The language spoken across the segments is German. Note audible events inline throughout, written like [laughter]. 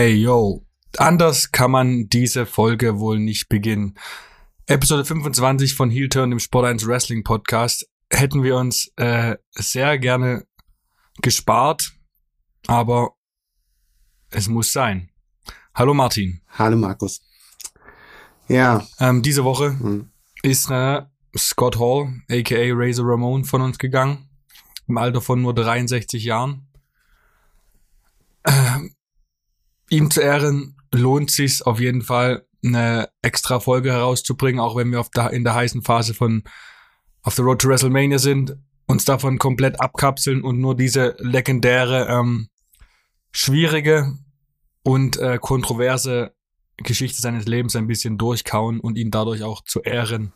Hey yo, anders kann man diese Folge wohl nicht beginnen. Episode 25 von Heel Turn, dem Sport 1 Wrestling Podcast, hätten wir uns äh, sehr gerne gespart, aber es muss sein. Hallo Martin. Hallo Markus. Ja. Ähm, diese Woche hm. ist äh, Scott Hall, aka Razor Ramon, von uns gegangen. Im Alter von nur 63 Jahren. Ähm, ihm zu ehren lohnt sich auf jeden Fall eine extra Folge herauszubringen, auch wenn wir auf der, in der heißen Phase von auf the Road to WrestleMania sind, uns davon komplett abkapseln und nur diese legendäre, ähm, schwierige und äh, kontroverse Geschichte seines Lebens ein bisschen durchkauen und ihn dadurch auch zu ehren.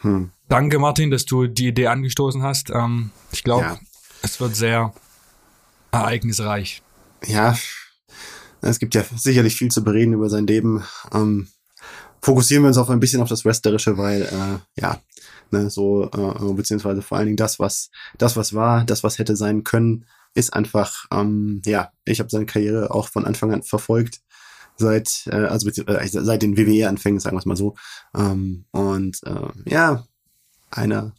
Hm. Danke, Martin, dass du die Idee angestoßen hast. Ähm, ich glaube, ja. es wird sehr ereignisreich. Ja, es gibt ja sicherlich viel zu bereden über sein Leben. Ähm, fokussieren wir uns auch ein bisschen auf das Wrestlerische, weil äh, ja, ne, so äh, beziehungsweise vor allen Dingen das, was das, was war, das, was hätte sein können, ist einfach ähm, ja, ich habe seine Karriere auch von Anfang an verfolgt seit äh, also äh, seit den WWE-Anfängen, sagen wir es mal so. Ähm, und äh, ja, einer,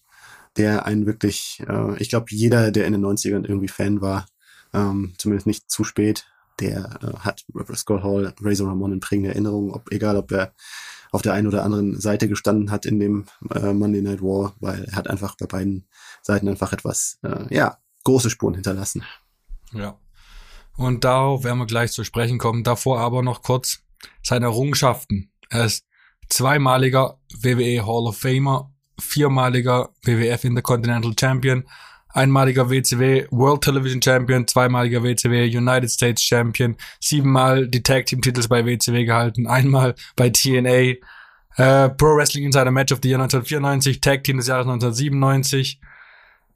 der einen wirklich, äh, ich glaube, jeder, der in den 90ern irgendwie Fan war, ähm, zumindest nicht zu spät, der äh, hat Scott Hall, Razor Ramon in prägender Erinnerung, ob, egal ob er auf der einen oder anderen Seite gestanden hat in dem äh, Monday Night War, weil er hat einfach bei beiden Seiten einfach etwas, äh, ja, große Spuren hinterlassen. Ja. Und darauf werden wir gleich zu sprechen kommen. Davor aber noch kurz seine Errungenschaften. Er ist zweimaliger WWE Hall of Famer, viermaliger WWF Intercontinental Champion, einmaliger WCW World Television Champion, zweimaliger WCW United States Champion, siebenmal die Tag Team Titels bei WCW gehalten, einmal bei TNA, äh, Pro Wrestling Insider Match of the Year 1994, Tag Team des Jahres 1997.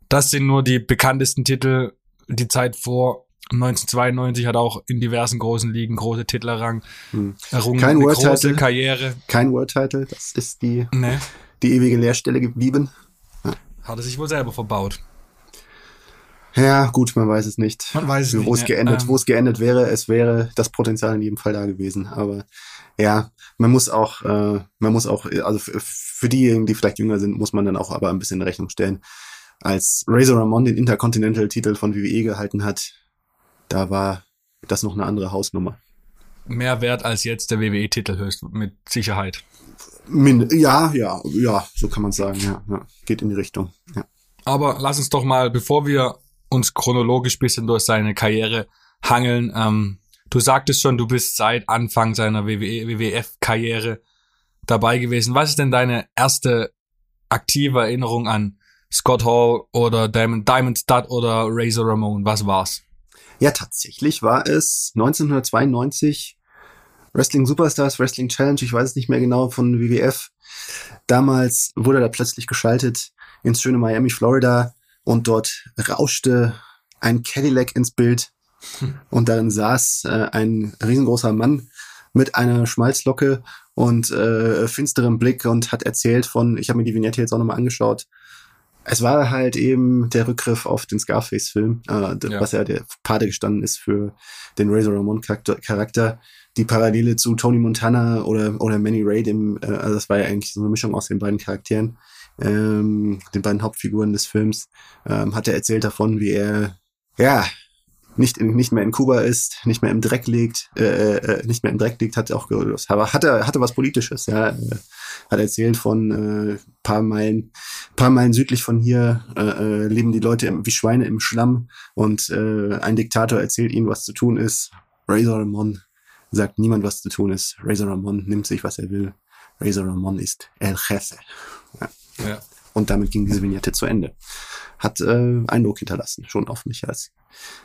Das sind nur die bekanntesten Titel. Die Zeit vor 1992 hat auch in diversen großen Ligen große Titel errang, hm. errungen. Kein World große Title. Karriere. Kein World Title. Das ist die, nee. die ewige Leerstelle geblieben. Ja. Hat er sich wohl selber verbaut. Ja, gut, man weiß es nicht. Man weiß es nicht. Wo es geendet, ähm, wo es geendet wäre, es wäre das Potenzial in jedem Fall da gewesen. Aber ja, man muss auch, äh, man muss auch, also für diejenigen, die vielleicht jünger sind, muss man dann auch aber ein bisschen in Rechnung stellen. Als Razor Ramon den Intercontinental-Titel von WWE gehalten hat, da war das noch eine andere Hausnummer. Mehr wert als jetzt der WWE-Titel höchst, mit Sicherheit. Min ja, ja, ja, so kann man sagen, ja, ja. Geht in die Richtung, ja. Aber lass uns doch mal, bevor wir uns chronologisch bisschen durch seine Karriere hangeln. Ähm, du sagtest schon, du bist seit Anfang seiner WWF-Karriere dabei gewesen. Was ist denn deine erste aktive Erinnerung an Scott Hall oder Diamond, Diamond Stud oder Razor Ramon? Was war's? Ja, tatsächlich war es 1992 Wrestling Superstars, Wrestling Challenge, ich weiß es nicht mehr genau, von WWF. Damals wurde da plötzlich geschaltet ins schöne Miami, Florida und dort rauschte ein Cadillac ins Bild und darin saß äh, ein riesengroßer Mann mit einer Schmalzlocke und äh, finsterem Blick und hat erzählt von, ich habe mir die Vignette jetzt auch nochmal angeschaut, es war halt eben der Rückgriff auf den Scarface-Film, äh, ja. was ja der Pate gestanden ist für den Razor Ramon Charakter. Die Parallele zu Tony Montana oder, oder Manny Ray, dem, äh, also das war ja eigentlich so eine Mischung aus den beiden Charakteren ähm, den beiden Hauptfiguren des Films, ähm, hat er erzählt davon, wie er ja nicht in, nicht mehr in Kuba ist, nicht mehr im Dreck liegt, äh, äh, nicht mehr im Dreck liegt, hat auch aber hatte hatte was Politisches, ja, äh, hat erzählt von äh, paar Meilen, paar Meilen südlich von hier äh, äh, leben die Leute wie Schweine im Schlamm und äh, ein Diktator erzählt ihnen, was zu tun ist. Razor Ramon sagt niemand, was zu tun ist. Razor Ramon nimmt sich, was er will. Razor Ramon ist El Jefe. Ja. Ja. Und damit ging diese Vignette zu Ende. Hat äh, Eindruck hinterlassen, schon auf mich als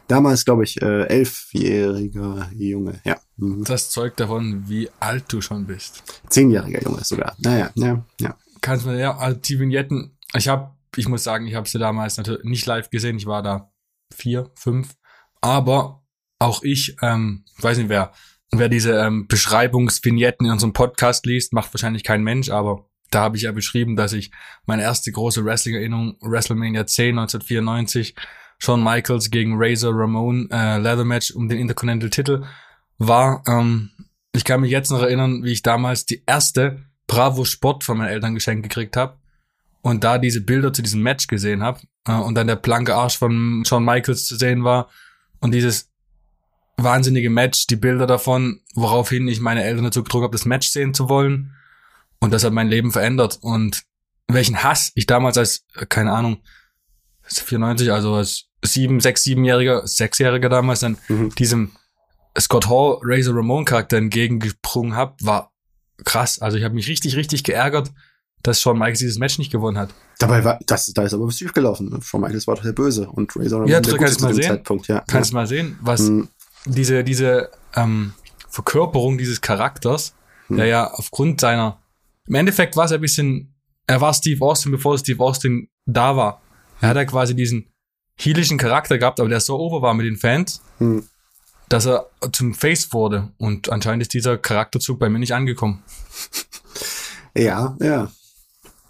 damals, glaube ich, äh, elfjähriger Junge. Ja. Mhm. Das zeugt davon, wie alt du schon bist. Zehnjähriger Junge sogar. Naja, ja, ja. Kannst du ja, also die Vignetten, ich habe, ich muss sagen, ich habe sie damals natürlich nicht live gesehen, ich war da vier, fünf, aber auch ich, ähm, weiß nicht wer, wer diese ähm, Beschreibungsvignetten in unserem Podcast liest, macht wahrscheinlich kein Mensch, aber da habe ich ja beschrieben, dass ich meine erste große Wrestling-Erinnerung, WrestleMania 10, 1994, Shawn Michaels gegen Razor Ramon, äh, Leather Match um den Intercontinental Titel. war, ähm, ich kann mich jetzt noch erinnern, wie ich damals die erste Bravo Sport von meinen Eltern geschenkt gekriegt habe und da diese Bilder zu diesem Match gesehen habe äh, und dann der blanke Arsch von Shawn Michaels zu sehen war und dieses wahnsinnige Match, die Bilder davon, woraufhin ich meine Eltern dazu gedrungen habe, das Match sehen zu wollen. Und das hat mein Leben verändert. Und welchen Hass ich damals als, äh, keine Ahnung, 94, also als sieben, sechs, siebenjähriger, sechsjähriger damals dann Mhm. diesem Scott Hall, Razor Ramon Charakter entgegengesprungen hab, war krass. Also ich habe mich richtig, richtig geärgert, dass Shawn Michaels dieses Match nicht gewonnen hat. Dabei war, das, da ist aber was schief gelaufen. Shawn Michaels war doch der Böse und Razor Ramon Ja, der Gute kannst zu mal dem sehen. Zeitpunkt, ja. Kannst ja. mal sehen, was Mhm. diese, diese ähm, Verkörperung dieses Charakters, Hm. der ja aufgrund seiner, im Endeffekt war es ein bisschen, er war Steve Austin, bevor Steve Austin da war. Er hat ja quasi diesen heelischen Charakter gehabt, aber der so over war mit den Fans, Hm. dass er zum Face wurde. Und anscheinend ist dieser Charakterzug bei mir nicht angekommen. Ja, ja.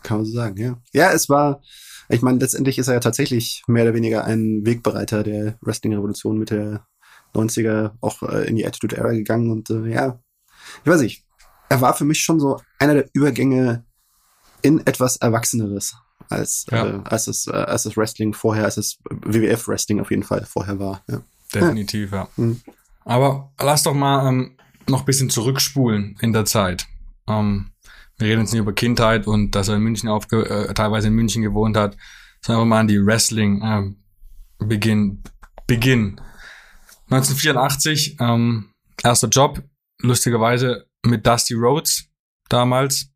Kann man so sagen, ja. Ja, es war, ich meine, letztendlich ist er ja tatsächlich mehr oder weniger ein Wegbereiter der Wrestling-Revolution mit der 90er auch äh, in die Attitude Era gegangen und äh, ja, ich weiß nicht. Er war für mich schon so einer der Übergänge in etwas Erwachseneres als, Ja. äh, als, das, äh, als das Wrestling vorher, als das WWF-Wrestling auf jeden Fall vorher war. Ja. Definitiv, ja. Mhm. Aber lass doch mal ähm, noch ein bisschen zurückspulen in der Zeit. Ähm, wir reden jetzt nicht über Kindheit und dass er in München aufge äh, teilweise in München gewohnt hat, sondern einfach mal an die Wrestling ähm, Beginn. Beginn. 1984, ähm, erster Job, lustigerweise mit Dusty Rhodes damals,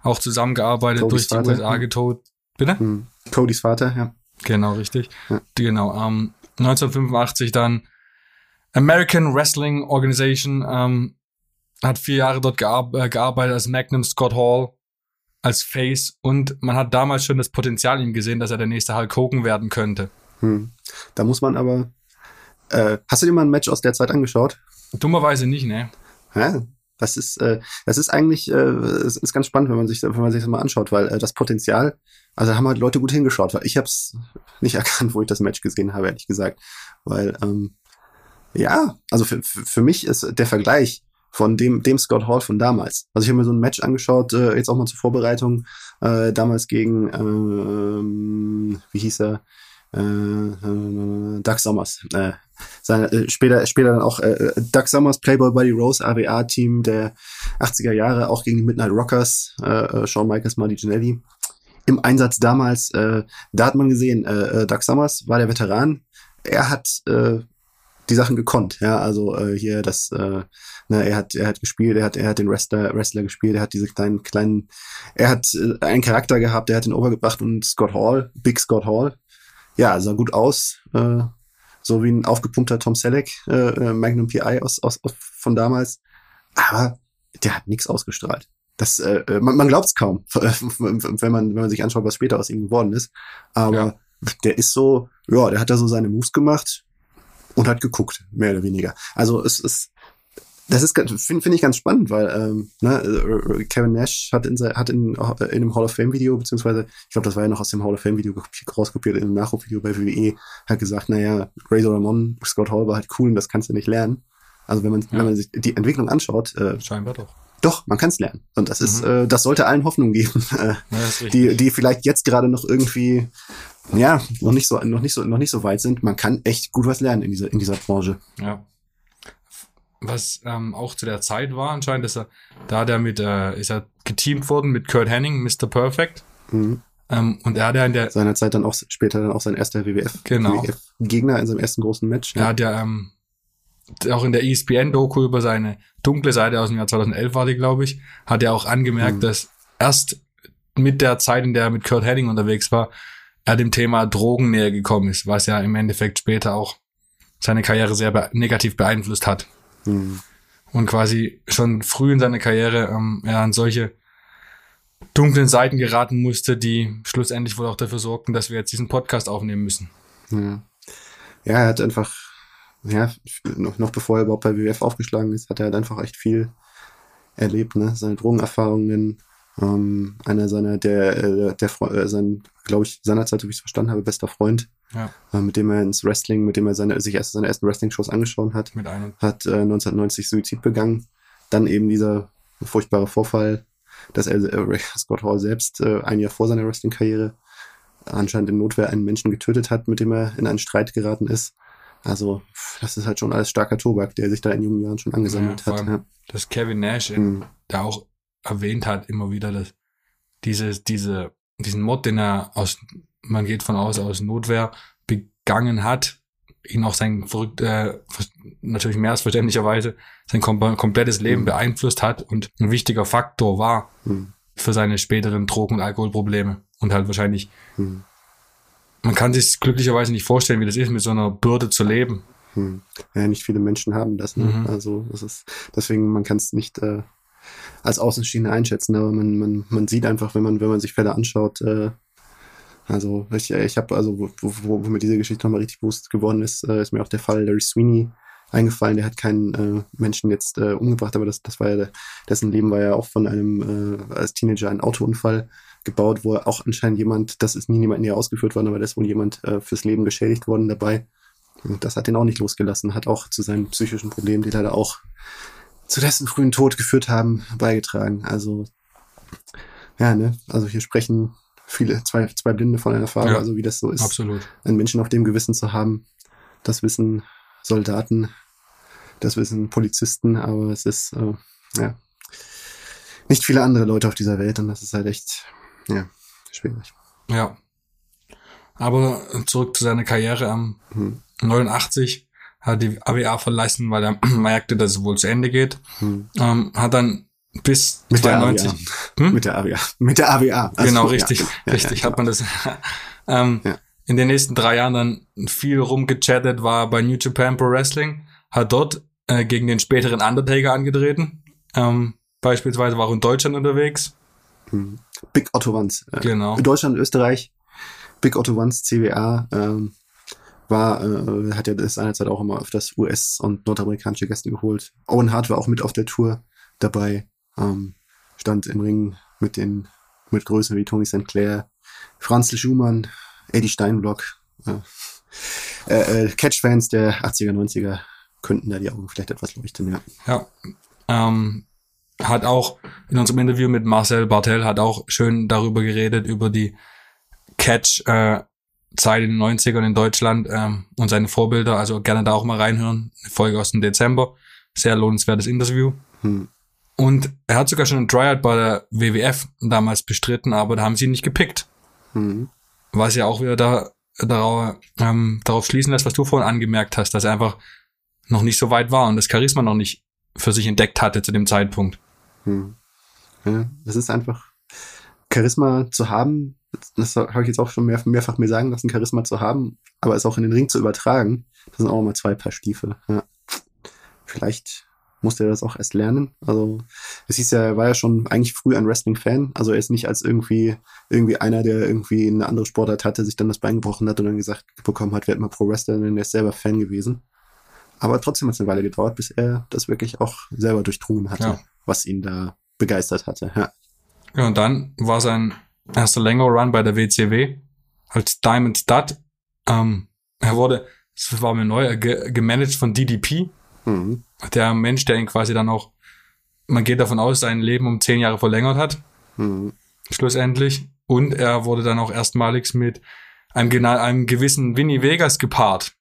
auch zusammengearbeitet, Codys durch die Vater, USA getobt. Bitte? Hm. Codys Vater, ja. Genau, richtig. Ja. Genau. Ähm, 1985 dann American Wrestling Organization, ähm, hat vier Jahre dort gear äh, gearbeitet als Magnum Scott Hall, als Face und man hat damals schon das Potenzial in ihm gesehen, dass er der nächste Hulk Hogan werden könnte. Hm. Da muss man aber. Äh, hast du dir mal ein Match aus der Zeit angeschaut? Dummerweise nicht, ne? Ja, das ist, äh, das ist eigentlich, äh, es ist ganz spannend, wenn man sich, wenn man sich das mal anschaut, weil äh, das Potenzial, also haben halt Leute gut hingeschaut, weil ich habe es nicht [laughs] erkannt, wo ich das Match gesehen habe, ehrlich gesagt, weil ähm, ja, also für, für für mich ist der Vergleich von dem, dem Scott Hall von damals. Also ich habe mir so ein Match angeschaut, äh, jetzt auch mal zur Vorbereitung, äh, damals gegen, ähm, wie hieß er, äh, äh, Doug Sommers. Äh, seine, äh, später, später dann auch äh, Doug Summers, Playboy Buddy Rose, AWA-Team der 80er Jahre, auch gegen die Midnight Rockers, äh, äh, Shawn Michaels, Marty Ginelli. Im Einsatz damals, äh, da hat man gesehen, äh, äh, Doug Summers war der Veteran. Er hat äh, die Sachen gekonnt, ja, also äh, hier das, äh, ne, er hat, er hat gespielt, er hat, er hat den Wrestler, Wrestler gespielt, er hat diese kleinen, kleinen, er hat äh, einen Charakter gehabt, der hat ihn overgebracht und Scott Hall, Big Scott Hall, ja, sah gut aus, äh, so wie ein aufgepumpter Tom Selleck, äh, äh, Magnum PI aus, aus, aus von damals. Aber der hat nichts ausgestrahlt. Das, äh, äh, man, man glaubt es kaum, [laughs] wenn man, wenn man sich anschaut, was später aus ihm geworden ist. Aber Ja. der ist so, ja, der hat da so seine Moves gemacht und hat geguckt, mehr oder weniger. Also es ist, das ist finde find ich ganz spannend, weil ähm, ne, äh, Kevin Nash hat in, hat in, äh, in einem Hall of Fame Video, beziehungsweise ich glaube, das war ja noch aus dem Hall of Fame Video rauskopiert, in einem Nachrufvideo bei WWE, hat gesagt, naja, Razor Ramon, Scott Hall war halt cool und das kannst du nicht lernen. Also wenn man, Ja. wenn man sich die Entwicklung anschaut, äh, Scheinbar doch. doch, man kann es lernen. Und das ist, Mhm. äh, das sollte allen Hoffnung geben, [laughs] äh, Ja, die, die vielleicht jetzt gerade noch irgendwie, ja, noch nicht so, noch nicht so, noch nicht so weit sind. Man kann echt gut was lernen in dieser, in dieser Branche. Ja. Was ähm, auch zu der Zeit war anscheinend, dass er, da hat er mit, äh, ist er geteamt worden mit Kurt Henning, Mr. Perfect. Mhm. Ähm, und er hat ja in der, Seinerzeit dann auch später dann auch sein erster WWF, Genau. WWF Gegner in seinem ersten großen Match. er hat ja ähm, auch in der ESPN-Doku über seine dunkle Seite aus dem Jahr 2011 war die, glaube ich, hat er auch angemerkt, Mhm. dass erst mit der Zeit, in der er mit Kurt Henning unterwegs war, er dem Thema Drogen näher gekommen ist, was ja im Endeffekt später auch seine Karriere sehr be negativ beeinflusst hat. Mhm. und quasi schon früh in seiner Karriere ähm, er an solche dunklen Seiten geraten musste, die schlussendlich wohl auch dafür sorgten, dass wir jetzt diesen Podcast aufnehmen müssen. Ja. ja, er hat einfach, ja, noch, noch bevor er überhaupt bei WWF aufgeschlagen ist, hat er halt einfach echt viel erlebt, ne? Seine Drogenerfahrungen, Ähm, einer seiner, der, äh, der, äh, sein, glaube ich, seinerzeit, so wie ich es verstanden habe, bester Freund, Ja. äh, mit dem er ins Wrestling, mit dem er seine, sich erst seine ersten Wrestling-Shows angeschaut hat, Mit einem. hat äh, 1990 Suizid begangen. Dann eben dieser furchtbare Vorfall, dass er, äh, Ray [laughs] Scott Hall selbst äh, ein Jahr vor seiner Wrestling-Karriere anscheinend in Notwehr einen Menschen getötet hat, mit dem er in einen Streit geraten ist. Also, das ist halt schon alles starker Tobak, der sich da in jungen Jahren schon angesammelt Ja, hat. Ja. Dass Kevin Nash in, Mhm. da auch erwähnt hat, immer wieder, dass dieses, diese, diesen Mod, den er aus, man geht von aus, aus Notwehr begangen hat, ihn auch sein verrückt, äh, natürlich mehr als verständlicherweise, sein kom komplettes Leben Mhm. beeinflusst hat und ein wichtiger Faktor war Hm. für seine späteren Drogen- und Alkoholprobleme. Und halt wahrscheinlich, Hm. man kann sich glücklicherweise nicht vorstellen, wie das ist, mit so einer Bürde zu leben. Hm. Ja, nicht viele Menschen haben das. Ne? Mhm. Also das ist deswegen man kann es nicht äh, als Außenstehende einschätzen, aber man, man, man sieht einfach, wenn man wenn man sich Fälle anschaut. Äh, also ich, ich habe also wo, wo, wo mir diese Geschichte nochmal richtig bewusst geworden ist, äh, ist mir auch der Fall Larry Sweeney eingefallen. Der hat keinen äh, Menschen jetzt äh, umgebracht, aber das das war ja dessen Leben war ja auch von einem äh, als Teenager ein Autounfall gebaut, wo auch anscheinend jemand, das ist nie jemand näher ausgeführt worden, aber da ist wohl jemand äh, fürs Leben geschädigt worden dabei. Und das hat ihn auch nicht losgelassen, hat auch zu seinen psychischen Problemen, die leider auch zu dessen frühen Tod geführt haben, beigetragen. Also, ja, ne, also hier sprechen viele, zwei, zwei Blinde von einer Farbe, Ja, also wie das so ist, Absolut. einen Menschen auf dem Gewissen zu haben. Das wissen Soldaten, das wissen Polizisten, aber es ist, äh, ja, nicht viele andere Leute auf dieser Welt und das ist halt echt, ja, schwierig. Ja. Aber zurück zu seiner Karriere am Hm, 89 hat die AWA verlassen, weil er [clears throat] merkte, dass es wohl zu Ende geht. hm. Ähm, hat dann bis Mit der 92 AWA. Hm? Mit der AWA. Mit der AWA. Also, genau, richtig, ja, richtig, ja, hat man das. [laughs] ähm. In den nächsten drei Jahren dann viel rumgechattet, war bei New Japan Pro Wrestling, hat dort äh, gegen den späteren Undertaker angetreten. Ähm, beispielsweise war auch in Deutschland unterwegs. Hm. Big Otto Wanz. Äh, Genau. In Deutschland, Österreich. Big Otto Wanz, CWA, ähm, war, äh, hat ja das seinerzeit auch immer öfters US- und nordamerikanische Gäste geholt. Owen Hart war auch mit auf der Tour dabei, ähm, stand im Ring mit den, mit Größen wie Tony St. Clair, Franz Schumann, Eddie Steinblock, äh, äh, äh, Catch-Fans der 80er, 90er könnten da die Augen vielleicht etwas leuchten, ja. Ja. Ähm, hat auch in unserem Interview mit Marcel Bartel hat auch schön darüber geredet, über die Catch-Zeit in den 90ern in Deutschland ähm, und seine Vorbilder. Also gerne da auch mal reinhören. Eine Folge aus dem Dezember. Sehr lohnenswertes Interview. Hm. Und er hat sogar schon ein Tryout bei der WWF damals bestritten, aber da haben sie ihn nicht gepickt. Hm. Was ja auch wieder da, darauf, ähm, darauf schließen lässt, was du vorhin angemerkt hast, dass er einfach noch nicht so weit war und das Charisma noch nicht für sich entdeckt hatte zu dem Zeitpunkt. Hm. Ja, es ist einfach Charisma zu haben, das habe ich jetzt auch schon mehr, mehrfach mir sagen lassen, Charisma zu haben, aber es auch in den Ring zu übertragen, das sind auch mal zwei Paar Stiefel. Ja. Vielleicht musste er das auch erst lernen. Also es hieß ja, er war ja schon eigentlich früh ein Wrestling-Fan. Also er ist nicht als irgendwie irgendwie einer, der irgendwie eine andere Sportart hatte, sich dann das Bein gebrochen hat und dann gesagt bekommen hat, werd mal Pro-Wrestler, denn er ist selber Fan gewesen. Aber trotzdem hat es eine Weile gedauert, bis er das wirklich auch selber durchdrungen hatte, Ja. was ihn da begeistert hatte. Ja. Ja, und dann war sein erster längerer Run bei der WCW als Diamond Stud. Ähm, er wurde, das war mir neu, ge gemanagt von DDP, Mhm. der Mensch, der ihn quasi dann auch, man geht davon aus, sein Leben um zehn Jahre verlängert hat, Mhm. schlussendlich. Und er wurde dann auch erstmalig mit einem, einem gewissen Vinny Vegas gepaart.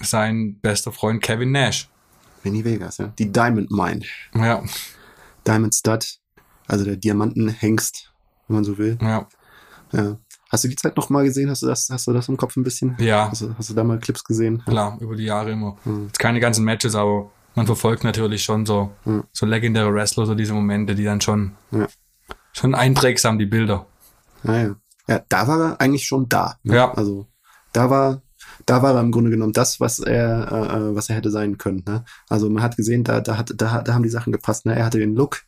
Sein bester Freund Kevin Nash. Vinny Vegas, ja. Die Diamond Mine. Ja, Diamond Stud, also der Diamantenhengst, wenn man so will. ja, Ja. Hast du die Zeit noch mal gesehen? Hast du das, hast du das im Kopf ein bisschen? ja, Hast du, hast du da mal Clips gesehen? klar, über die Jahre immer. Mhm. Jetzt keine ganzen Matches, aber man verfolgt natürlich schon so, Mhm. so legendäre Wrestler, so diese Momente, die dann schon, Ja. schon einprägsam, die Bilder. Ah, ja. ja, da war er eigentlich schon da. ne? Ja. Also da war, da war er im Grunde genommen das, was er, äh, was er hätte sein können. Ne? Also man hat gesehen, da, da, hat, da, da haben die Sachen gepasst. Ne? Er hatte den Look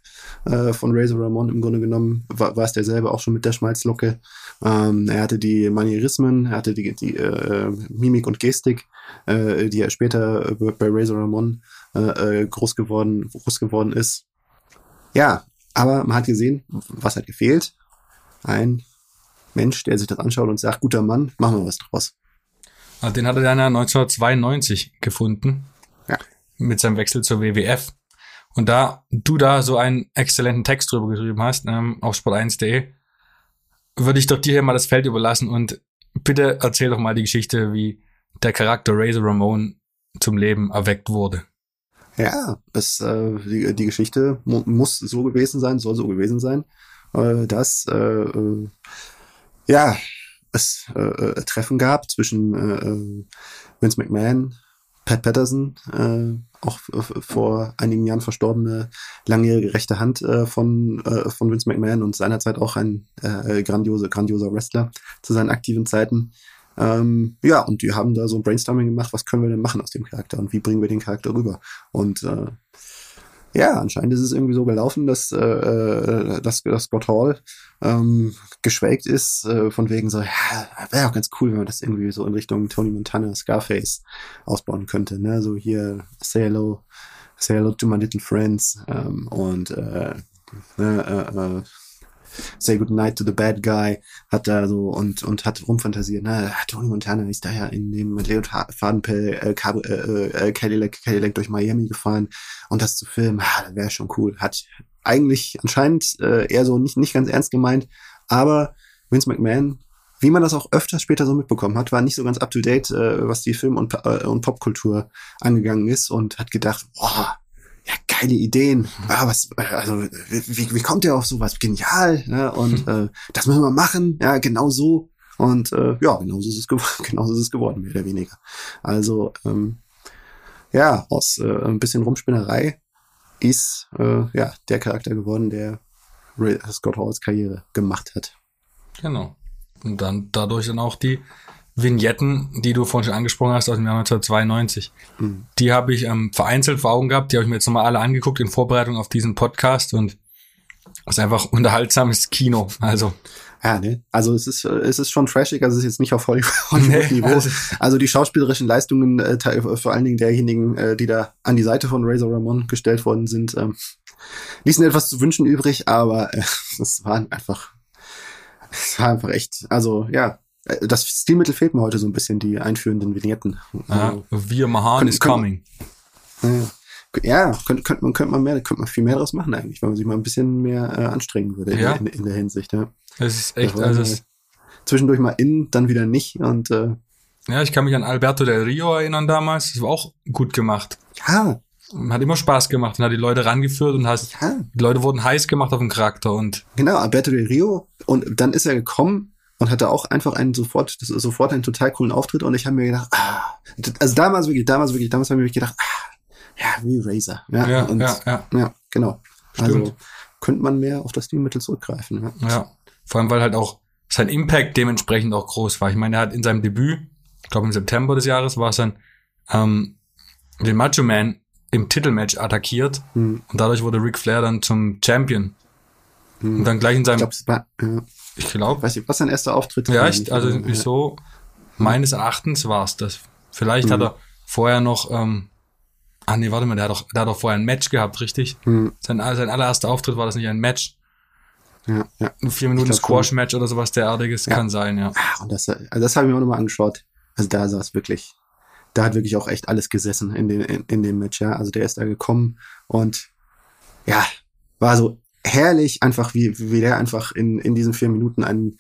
äh, von Razor Ramon im Grunde genommen, war, war es derselbe auch schon mit der Schmalzlocke. Ähm, er hatte die Manierismen, er hatte die, die äh, Mimik und Gestik, äh, die er später äh, bei Razor Ramon äh, äh, groß geworden, groß geworden ist. Ja, aber man hat gesehen, was hat gefehlt. Ein Mensch, der sich das anschaut und sagt, guter Mann, machen wir was draus. Also den hat er dann ja 1992 gefunden. Ja. Mit seinem Wechsel zur WWF. Und da du da so einen exzellenten Text drüber geschrieben hast, ähm, auf sport1.de, würde ich doch dir hier mal das Feld überlassen und bitte erzähl doch mal die Geschichte, wie der Charakter Razor Ramon zum Leben erweckt wurde. Ja, es, äh, die, die Geschichte mu muss so gewesen sein, soll so gewesen sein, äh, dass äh, äh, ja es äh, äh, Treffen gab zwischen äh, äh Vince McMahon, Pat Patterson, äh, auch vor einigen Jahren verstorbene langjährige rechte Hand äh, von, äh, von Vince McMahon und seinerzeit auch ein äh, grandiose, grandioser Wrestler zu seinen aktiven Zeiten. Ähm, ja, und die haben da so ein Brainstorming gemacht, was können wir denn machen aus dem Charakter und wie bringen wir den Charakter rüber. Und äh, ja, anscheinend ist es irgendwie so gelaufen, dass, äh, äh dass, dass Scott Hall ähm, geschwelgt ist, äh, von wegen so, ja, wäre auch ganz cool, wenn man das irgendwie so in Richtung Tony Montana, Scarface ausbauen könnte. Ne? So hier, say hello, say hello to my little friends ähm, und äh, ne, äh, äh, Say Goodnight to the Bad Guy hat da so und und hat rumfantasiert. Ne? Tony Montana ist da ja in dem Leotardenpell äh, äh, äh, Cadillac, Cadillac durch Miami gefahren und das zu filmen, ah, das wäre schon cool. Hat eigentlich anscheinend äh, eher so nicht nicht ganz ernst gemeint, aber Vince McMahon wie man das auch öfters später so mitbekommen hat, war nicht so ganz up to date, äh, was die Film- und, äh, und Popkultur angegangen ist und hat gedacht, boah, geile Ideen. Ja, was, also, wie, wie kommt ihr auf sowas? Genial. Ne? Und äh, das müssen wir machen. Ja, genau so. Und äh, ja, genauso ist, es [laughs] genauso ist es geworden, mehr oder weniger. Also, ähm, ja, aus äh, ein bisschen Rumspinnerei ist äh, ja der Charakter geworden, der Scott Halls Karriere gemacht hat. Genau. Und dann dadurch dann auch die Vignetten, die du vorhin schon angesprochen hast aus dem Jahr 1992. Mhm. Die habe ich ähm, vereinzelt vor Augen gehabt, die habe ich mir jetzt nochmal alle angeguckt in Vorbereitung auf diesen Podcast und es ist einfach unterhaltsames Kino. Also ja, ne? Also es ist, es ist schon trashig, also es ist jetzt nicht auf Hollywood-Niveau. [laughs] Nee, also, also, die schauspielerischen Leistungen, äh, vor allen Dingen derjenigen, äh, die da an die Seite von Razor Ramon gestellt worden sind, ähm, ließen etwas zu wünschen übrig, aber äh, [laughs] es waren einfach, es war einfach echt, also ja, das Stilmittel fehlt mir heute so ein bisschen, die einführenden Vignetten. Ja, also, Wir Mahan is coming. Ja, könnte, könnte, man, könnte man mehr, könnte man viel mehr daraus machen eigentlich, wenn man sich mal ein bisschen mehr äh, anstrengen würde ja. in, in, in, der Hinsicht. Ja. Das ist echt, also es zwischendurch mal in, dann wieder nicht und äh, ja, ich kann mich an Alberto del Rio erinnern damals. Das war auch gut gemacht. Ja. Hat immer Spaß gemacht und hat die Leute rangeführt und hast, ja. die Leute wurden heiß gemacht auf den Charakter und. Genau, Alberto del Rio. Und dann ist er gekommen und hatte auch einfach einen sofort, sofort einen total coolen Auftritt und ich habe mir gedacht, ah, also damals wirklich, damals wirklich, damals habe ich mir gedacht, ah, ja, wie Razer. Ja, ja, und, ja, ja. ja genau. Stimmt. Also könnte man mehr auf das Stilmittel zurückgreifen. Ja. ja, vor allem, weil halt auch sein Impact dementsprechend auch groß war. Ich meine, er hat in seinem Debüt, ich glaube im September des Jahres war es dann, ähm, den Macho Man im Titelmatch attackiert hm. und dadurch wurde Ric Flair dann zum Champion. Hm. Und dann gleich in seinem. Ich glaube, ja. Ich glaube. Weiß ich, was sein erster Auftritt war? Ja, ich, also ja. so, meines Erachtens war es das. Vielleicht mhm. hat er vorher noch, ähm, ah nee, warte mal, der hat doch, der hat doch vorher ein Match gehabt, richtig? Mhm. Sein, sein allererster Auftritt war das nicht ein Match. Ja, ja. Ein vier Minuten Squash-Match oder sowas derartiges ja. kann sein, ja. Ah, und das, also das habe ich mir auch nochmal angeschaut. Also da saß wirklich, da hat wirklich auch echt alles gesessen in dem, in, in dem Match, ja. Also der ist da gekommen und ja, war so herrlich, einfach wie, wie der einfach in, in diesen vier Minuten ein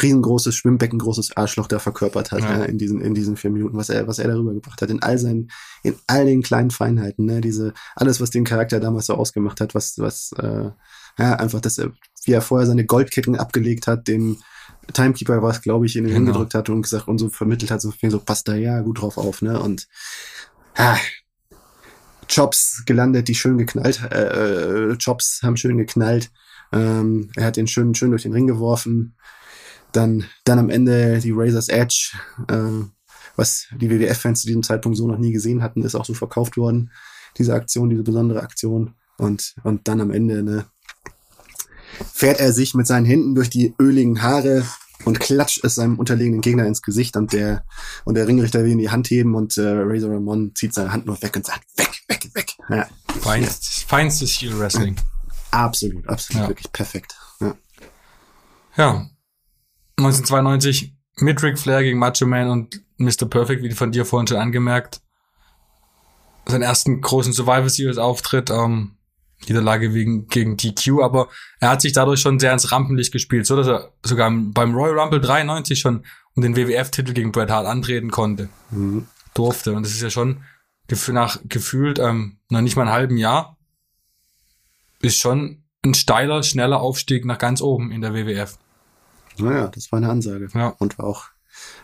riesengroßes Schwimmbecken, großes Arschloch da verkörpert hat, ja. Ja, in diesen, in diesen vier Minuten, was er, was er darüber gebracht hat, in all seinen, in all den kleinen Feinheiten, ne, diese, alles, was den Charakter damals so ausgemacht hat, was, was, äh, ja, einfach, dass er, wie er vorher seine Goldketten abgelegt hat, dem Timekeeper war es, glaube ich, in den genau. gedrückt hat und gesagt und so vermittelt hat, so, so passt da ja gut drauf auf, ne, und, ja, Jobs gelandet, die schön geknallt, äh, äh, Jobs haben schön geknallt. Ähm, er hat den schön, schön durch den Ring geworfen. Dann, dann am Ende die Razor's Edge, äh, was die WWF-Fans zu diesem Zeitpunkt so noch nie gesehen hatten, ist auch so verkauft worden. Diese Aktion, diese besondere Aktion. Und, und dann am Ende, ne, fährt er sich mit seinen Händen durch die öligen Haare und klatscht es seinem unterlegenen Gegner ins Gesicht und der, und der Ringrichter will ihn die Hand heben und äh, Razor Ramon zieht seine Hand nur weg und sagt, weg, weg, weg. Ja. Feinstes, feinstes Heel Wrestling. Absolut, absolut, Ja. wirklich perfekt. Ja. Ja. 1992 mit Ric Flair gegen Macho Man und Mr. Perfect, wie von dir vorhin schon angemerkt. Seinen ersten großen Survivor Series Auftritt, ähm, Niederlage wegen, gegen DQ, aber er hat sich dadurch schon sehr ins Rampenlicht gespielt, so dass er sogar beim Royal Rumble 93 schon um den WWF-Titel gegen Bret Hart antreten konnte, Mhm. durfte. Und das ist ja schon nach gefühlt ähm, noch nicht mal einem halben Jahr ist schon ein steiler, schneller Aufstieg nach ganz oben in der WWF. Naja, das war eine Ansage. Ja. Und war auch,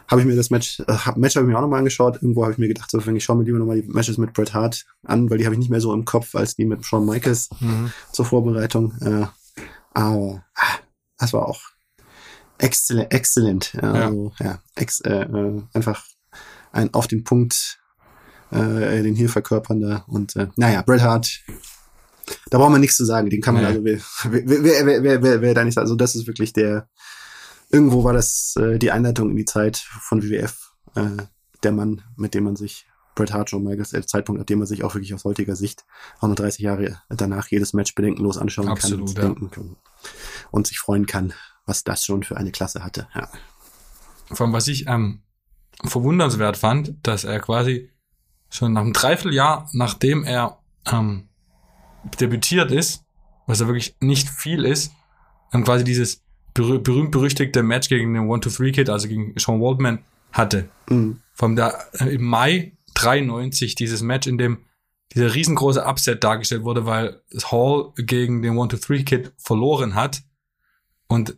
habe ich mir das Match, äh, Match habe ich mir auch nochmal angeschaut. Irgendwo habe ich mir gedacht, so, ich schaue mir lieber nochmal die Matches mit Bret Hart an, weil die habe ich nicht mehr so im Kopf als die mit Shawn Michaels Mhm. zur Vorbereitung. Äh, aber ah, das war auch exzellent, exzellent. Ja, Ja. Also, ja ex, äh, äh, einfach ein auf den Punkt äh, den hier verkörpernder und äh, naja, Bret Hart. Da braucht man nichts zu sagen. Den kann man Nee. also wer, wer, wer, wer, wer, wer, wer da nicht also das ist wirklich der irgendwo war das äh, die Einleitung in die Zeit von WWF äh, der Mann, mit dem man sich Bret Hart, Shawn Michaels, der Zeitpunkt, ab dem man sich auch wirklich aus heutiger Sicht auch nur 30 Jahre danach jedes Match bedenkenlos anschauen Absolut, kann, ja. und, denken kann und sich freuen kann, was das schon für eine Klasse hatte. Ja. Vor allem, was ich ähm, verwundernswert fand, dass er quasi schon nach einem Dreivierteljahr, nachdem er ähm, debütiert ist, was ja wirklich nicht viel ist, dann quasi dieses berüh berühmt-berüchtigte Match gegen den One-Two-Three-Kid, also gegen Sean Waldman, hatte. Mhm. Vom da äh, im Mai 93 dieses Match, in dem dieser riesengroße Upset dargestellt wurde, weil Hall gegen den One-Two-Three-Kid verloren hat. Und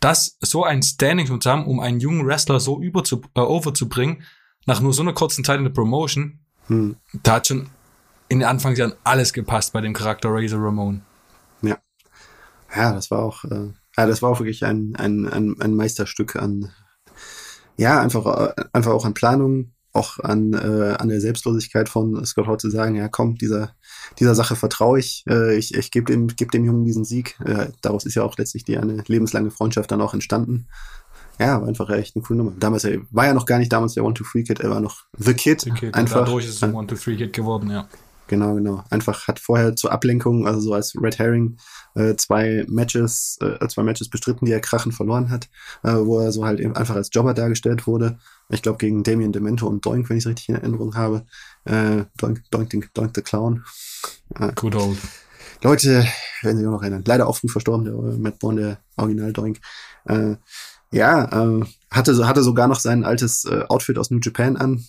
das so ein Standing schon zu haben, um einen jungen Wrestler so über zu, äh, overzubringen, nach nur so einer kurzen Zeit in der Promotion, Mhm. da hat schon in den Anfangsjahren alles gepasst bei dem Charakter Razor Ramon. Ja, das war auch, äh, ja, das war auch wirklich ein, ein, ein, ein Meisterstück an, ja, einfach, äh, einfach auch an Planung, auch an, äh, an der Selbstlosigkeit von Scott Hall zu sagen, ja, komm, dieser, dieser Sache vertraue ich, äh, ich, ich gebe dem, geb dem Jungen diesen Sieg. Äh, daraus ist ja auch letztlich die eine lebenslange Freundschaft dann auch entstanden. Ja, war einfach echt eine coole Nummer. Damals er war ja noch gar nicht damals der One-Two-Free-Kid, er war noch The Kid. Okay, einfach. dadurch ist es ein One-Two-Three-Kid geworden, ja. Genau, genau. Einfach hat vorher zur Ablenkung, also so als Red Herring, äh, zwei Matches, äh, zwei Matches bestritten, die er krachend verloren hat, äh, wo er so halt eben einfach als Jobber dargestellt wurde. Ich glaube gegen Damien Demento und Doink, wenn ich es richtig in Erinnerung habe. Äh, Doink, Doink, den- Doink the Clown. Good old. Leute, werden sich auch noch erinnern. Leider auch früh verstorben, der äh, Matt Bourne, der Original Doink. Äh, ja, äh, hatte, so- hatte sogar noch sein altes äh, Outfit aus New Japan an.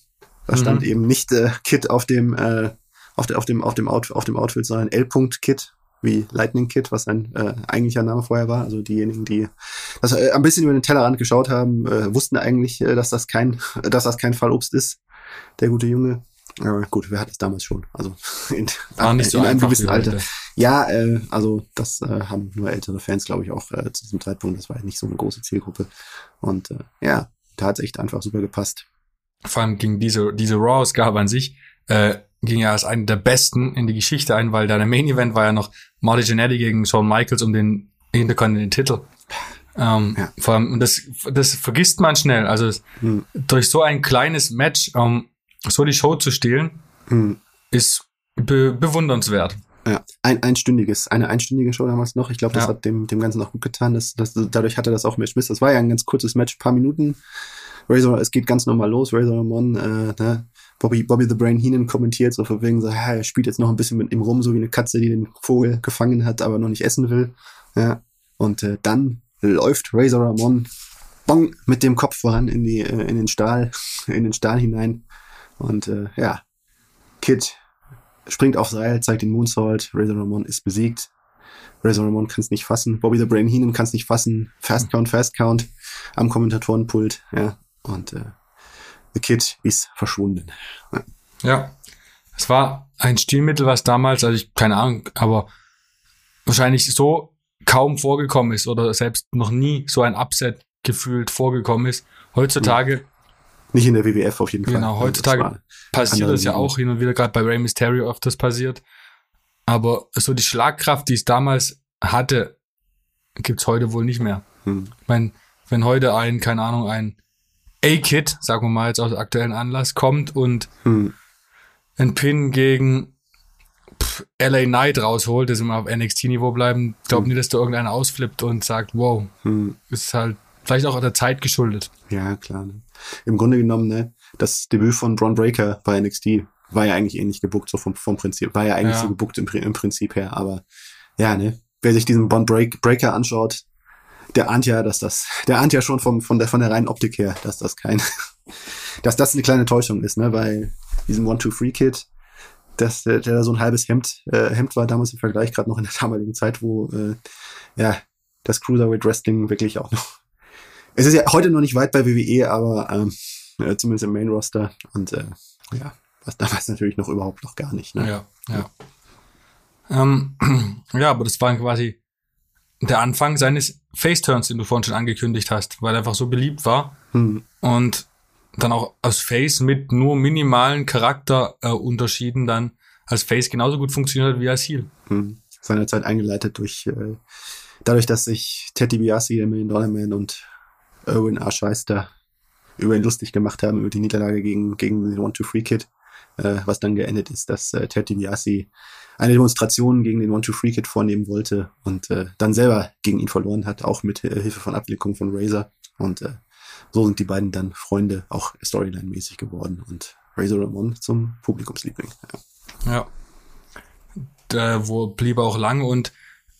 Da Mhm. stand eben nicht äh, Kid auf dem, äh, auf, der, auf, dem, auf, dem Out, auf dem Outfit, sondern L-Punkt-Kid, wie Lightning Kid, was sein äh, eigentlicher Name vorher war. Also diejenigen, die das äh, ein bisschen über den Tellerrand geschaut haben, äh, wussten eigentlich, äh, dass das kein, [laughs] dass das kein Fallobst ist, der gute Junge. Aber gut, wer hat es damals schon? Also [laughs] in, War nicht so in einem gewissen Alter. Ja, äh, also das äh, haben nur ältere Fans, glaube ich, auch äh, zu diesem Zeitpunkt. Das war nicht so eine große Zielgruppe. Und äh, ja, da hat es echt einfach super gepasst. vor allem ging diese, diese Raw-Ausgabe an sich, äh, ging ja als eine der besten in die Geschichte ein, weil der Main Event war ja noch Marty Jannetty gegen Shawn Michaels um den Intercontinental Titel. Ähm, Ja. Vor allem, und das, das vergisst man schnell. Also es- Hm. durch so ein kleines Match ähm, so die Show zu stehlen, Hm. ist be bewundernswert. Ja, ein einstündiges, eine einstündige Show damals noch. Ich glaube, das Ja. hat dem, dem Ganzen auch gut getan. Das, das, dadurch hatte das auch mehr Schmiss. Das war ja ein ganz kurzes Match, paar Minuten. Razor, es geht ganz normal los. Razor Ramon, äh, ne? Bobby, Bobby the Brain Heenan kommentiert so von wegen so, ja, er spielt jetzt noch ein bisschen mit ihm rum, so wie eine Katze, die den Vogel gefangen hat, aber noch nicht essen will. Ja. Und äh, dann läuft Razor Ramon bong, mit dem Kopf voran in die, äh, in den Stahl, [laughs] in den Stahl hinein. Und äh, ja, Kid springt aufs Seil, zeigt den Moonsault. Razor Ramon ist besiegt. Razor Ramon kann es nicht fassen. Bobby the Brain Heenan kann es nicht fassen. Fast Count, Fast Count am Kommentatorenpult. Ja. Und äh, The Kid ist verschwunden. Ja. Es war ein Stilmittel, was damals, also ich, keine Ahnung, aber wahrscheinlich so kaum vorgekommen ist oder selbst noch nie so ein Upset gefühlt vorgekommen ist. Heutzutage Nicht in der WWF auf jeden Fall. Genau, heutzutage das passiert das ja auch hin und wieder, gerade bei Rey Mysterio öfters passiert. Aber so die Schlagkraft, die es damals hatte, gibt's heute wohl nicht mehr. Hm. Ich mein, wenn heute ein, keine Ahnung, ein A-Kid, sagen wir mal jetzt aus aktuellen Anlass, kommt und Hm. ein Pin gegen LA Knight rausholt, dass wir mal auf NXT-Niveau bleiben, glaube Hm. nicht, dass da irgendeiner ausflippt und sagt, wow, Hm, ist halt vielleicht auch der Zeit geschuldet. ja, klar. Ne? Im Grunde genommen, ne, das Debüt von Braun Breaker bei NXT war ja eigentlich ähnlich gebuckt, so vom, vom Prinzip, war ja eigentlich Ja. so gebuckt im, im Prinzip her, aber ja, ne, wer sich diesen Braun Break, Breaker anschaut, der ahnt ja, dass das, der ahnt ja schon vom, von der, von der reinen Optik her, dass das kein, [laughs] dass das eine kleine Täuschung ist, ne, weil diesem One-Two-Free-Kid, dass der, da so ein halbes Hemd, äh, Hemd war damals im Vergleich, gerade noch in der damaligen Zeit, wo, äh, ja, das Cruiserweight Wrestling wirklich auch noch, es ist ja heute noch nicht weit bei WWE, aber, ähm, äh, zumindest im Main-Roster und, äh, ja, was damals natürlich noch überhaupt noch gar nicht, ne. Ja, ja. Ähm, [clears throat] ja, aber das war quasi der Anfang seines Face-Turns, den du vorhin schon angekündigt hast, weil er einfach so beliebt war Hm. und dann auch als Face mit nur minimalen Charakterunterschieden dann als Face genauso gut funktioniert hat wie als Heel. Hm. Seinerzeit eingeleitet durch, äh, dadurch, dass sich Teddy Biassi, der Million Dollar Man und Erwin A. Scheister über ihn lustig gemacht haben, über die Niederlage gegen, gegen den One-Two-Free-Kid, äh, was dann geendet ist, dass äh, Teddy Biassi eine Demonstration gegen den One-Two-Free-Kid vornehmen wollte und äh, dann selber gegen ihn verloren hat, auch mit äh, Hilfe von Ablenkung von Razor. Und äh, so sind die beiden dann Freunde, auch Storyline-mäßig geworden und Razor Ramon zum Publikumsliebling. Ja. Ja. Der, wo blieb er auch lang und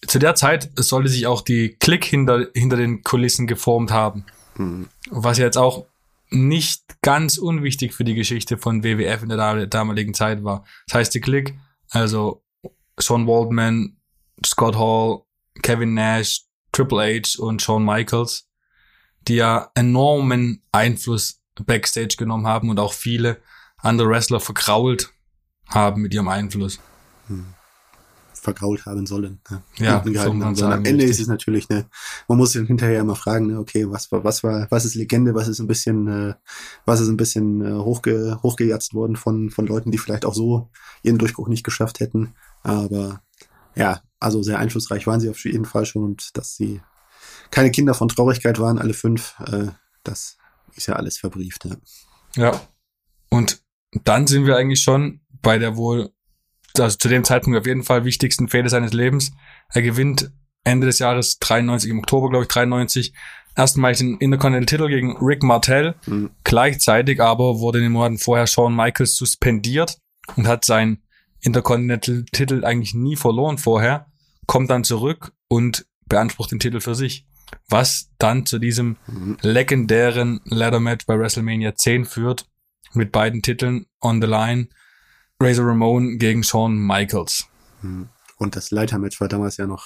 zu der Zeit sollte sich auch die Klick hinter, hinter den Kulissen geformt haben. Hm. Was jetzt auch nicht ganz unwichtig für die Geschichte von WWF in der dam- damaligen Zeit war. Das heißt, die Klick, also Sean Waldman, Scott Hall, Kevin Nash, Triple H und Shawn Michaels, die ja enormen Einfluss backstage genommen haben und auch viele andere Wrestler verkrault haben mit ihrem Einfluss. Vergrault haben sollen. Ne? Ja, so haben sollen. Am sagen, Ende richtig. ist es natürlich, ne, man muss sich hinterher immer fragen, ne, okay, was war, was war, was ist Legende, was ist ein bisschen, äh, was ist ein bisschen äh, hochge, hochgejatzt worden von, von Leuten, die vielleicht auch so ihren Durchbruch nicht geschafft hätten. Aber ja, also sehr einflussreich waren sie auf jeden Fall schon und dass sie keine Kinder von Traurigkeit waren, alle fünf, äh, das ist ja alles verbrieft. Ja. Ja. Und dann sind wir eigentlich schon bei der wohl, also zu dem Zeitpunkt auf jeden Fall wichtigsten Fehde seines Lebens. Er gewinnt Ende des Jahres 93, im Oktober, glaube ich, 93, erstmalig den Intercontinental Titel gegen Rick Martell. Mhm. Gleichzeitig aber wurde in den Monaten vorher Shawn Michaels suspendiert und hat seinen Intercontinental Titel eigentlich nie verloren vorher, kommt dann zurück und beansprucht den Titel für sich. Was dann zu diesem Mhm. legendären Ladder Match bei WrestleMania 10 führt, mit beiden Titeln on the line. Razor Ramon gegen Shawn Michaels. Mhm. Und das Leitermatch war damals ja noch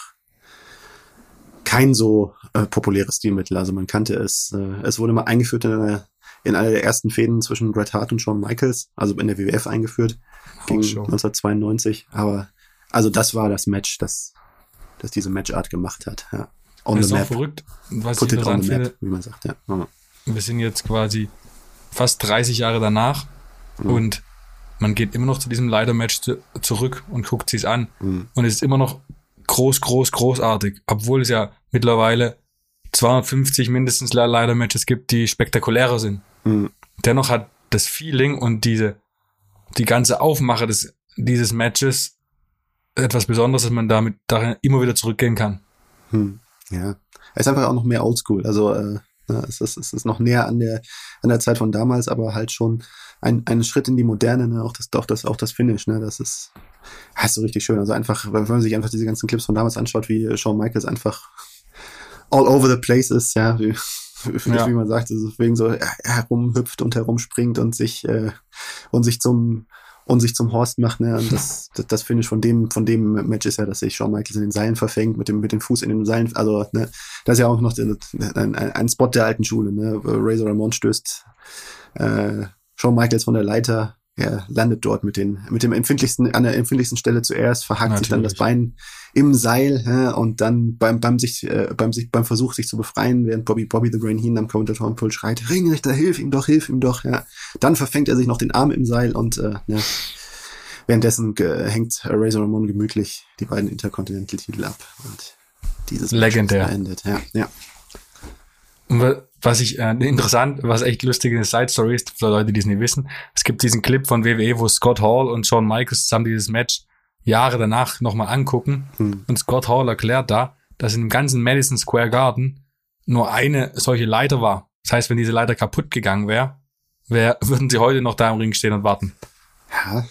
kein so äh, populäres Stilmittel. Also man kannte es. Äh, es wurde mal eingeführt in einer, in einer der ersten Fäden zwischen Bret Hart und Shawn Michaels, also in der WWF eingeführt, gegen Show. 1992. Aber also das war das Match, das, das diese Matchart gemacht hat. Ja. On Das the ist auch map. verrückt, was Put ich it on the map, wie man sagt. Ja. Wir sind jetzt quasi fast 30 Jahre danach Mhm. und man geht immer noch zu diesem Ladder Match zu, zurück und guckt sich's an. Mhm. Und es ist immer noch groß, groß, großartig. Obwohl es ja mittlerweile 250 mindestens Ladder Matches gibt, die spektakulärer sind. Mhm. dennoch hat das Feeling und diese, die ganze Aufmache des, dieses Matches etwas Besonderes, dass man damit darin immer wieder zurückgehen kann. Hm, ja. Er ist einfach auch noch mehr oldschool. Also äh, ne, es, ist, es ist noch näher an der, an der Zeit von damals, aber halt schon ein, ein Schritt in die Moderne, ne? auch das, auch das, auch das Finish, ne? Das ist, ja, ist so richtig schön. Also einfach, wenn man sich einfach diese ganzen Clips von damals anschaut, wie Shawn Michaels einfach all over the place ist, ja, wie, [laughs] wie, Ja. wie man sagt, also wegen so ja, herumhüpft und herumspringt und sich äh, und sich zum und sich zum Horst macht, ne? Und das, das, das Finish von dem, von dem Match ist ja, dass sich Shawn Michaels in den Seilen verfängt, mit dem, mit dem Fuß in den Seilen, also, ne, das ist ja auch noch ein, ein, ein Spot der alten Schule, ne? Razor Ramon stößt äh, Shawn Michaels von der Leiter, er landet dort mit den, mit dem empfindlichsten, an der empfindlichsten Stelle zuerst, verhakt sich dann das Natürlich. Bein im Seil, hä, und dann beim, beim sich, äh, beim sich, beim Versuch, sich zu befreien, während Bobby, Bobby the Brain Heenan am Kommentatorenpult schreit, Ringrichter, hilf ihm doch, hilf ihm doch, ja. Dann verfängt er sich noch den Arm im Seil und, äh, ne, währenddessen äh, hängt Razor Ramon gemütlich die beiden Intercontinental-Titel ab und dieses Legendär. ist beendet, ja, ja. Was ich äh, interessant, was echt lustige Side Story ist für Leute, die es nicht wissen. Es gibt diesen Clip von WWE, wo Scott Hall und Shawn Michaels zusammen dieses Match Jahre danach nochmal angucken. Hm. Und Scott Hall erklärt da, dass in dem ganzen Madison Square Garden nur eine solche Leiter war. Das heißt, wenn diese Leiter kaputt gegangen wäre, wär, [laughs] würden sie heute noch da im Ring stehen und warten. Ja,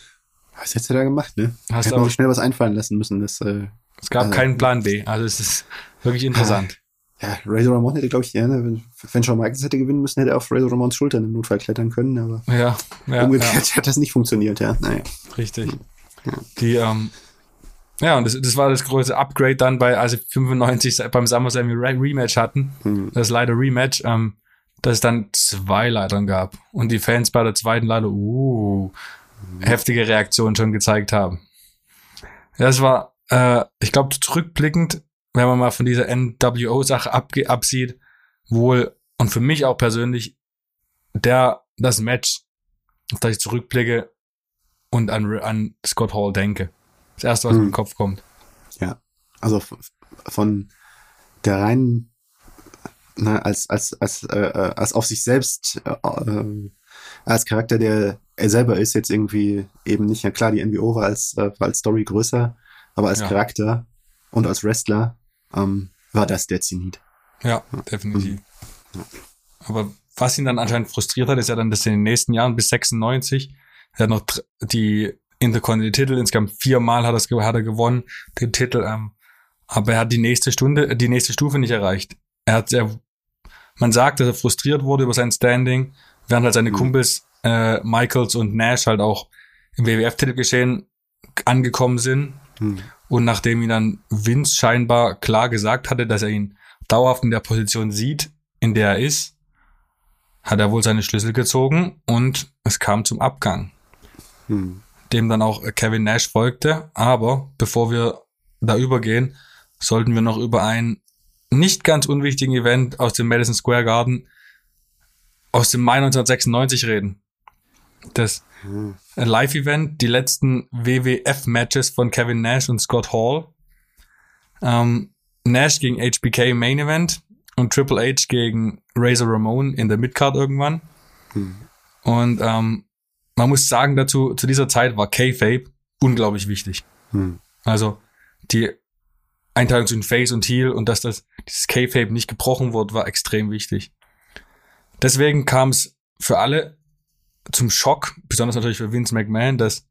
was hättest du da gemacht, ne? Hast du auch- schnell was einfallen lassen müssen. Das, äh, Es gab Also- keinen Plan B. Also es ist wirklich [laughs] interessant. Ja, Razor Ramon hätte, glaube ich, ja, ne, wenn, Shawn Michaels hätte gewinnen müssen, hätte er auf Razor Ramons Schultern im Notfall klettern können, aber Ja, ja, ja, umgekehrt hat das nicht funktioniert, ja. Naja. richtig. Die, ähm, ja, und das, das war das große Upgrade dann bei, als sie 95 beim SummerSlam Rematch hatten. Hm. Das leider Rematch, ähm, dass es dann zwei Leitern gab. Und die Fans bei der zweiten Leiter, uh, heftige Reaktionen schon gezeigt haben. Ja, Das war, äh, ich glaube, zurückblickend, wenn man mal von dieser NWO-Sache absieht, wohl, und für mich auch persönlich, der, das Match, auf das ich zurückblicke und an, an Scott Hall denke. Das erste, was mir Hm. in den Kopf kommt. Also f- von der reinen, na, als, als, als, äh, äh, als auf sich selbst, äh, äh, als Charakter, der er selber ist, jetzt irgendwie eben nicht, ja klar, die NWO war als, äh, war als Story größer, aber als Ja. Charakter und als Wrestler ähm, war das der Zenit. Ja, definitiv. Ja. Aber was ihn dann anscheinend frustriert hat, ist ja dann, dass in den nächsten Jahren bis 96 er hat noch die Intercontinental-Titel insgesamt viermal hat, ge- hat er gewonnen, den Titel, ähm, aber er hat die nächste Stunde, äh, die nächste Stufe nicht erreicht. Er hat sehr, man sagt, dass er frustriert wurde über sein Standing, während halt seine Mhm. Kumpels äh, Michaels und Nash halt auch im WWF-Titelgeschehen angekommen sind. Hm. Und nachdem ihn dann Vince scheinbar klar gesagt hatte, dass er ihn dauerhaft in der Position sieht, in der er ist, hat er wohl seine Schlüssel gezogen und es kam zum Abgang, Hm. dem dann auch Kevin Nash folgte. Aber bevor wir da übergehen, sollten wir noch über einen nicht ganz unwichtigen Event aus dem Madison Square Garden aus dem Mai 1996 reden. Das Hm. Ein Live-Event, die letzten WWF-Matches von Kevin Nash und Scott Hall. Ähm, Nash gegen HBK im Main Event und Triple H gegen Razor Ramon in der Midcard irgendwann. Hm. Und ähm, man muss sagen dazu, zu dieser Zeit war K-Fape unglaublich wichtig. Hm. Also die Einteilung zwischen Face und Heel und dass das dieses K-Fape nicht gebrochen wurde, war extrem wichtig. Deswegen kam es für alle zum Schock, besonders natürlich für Vince McMahon, dass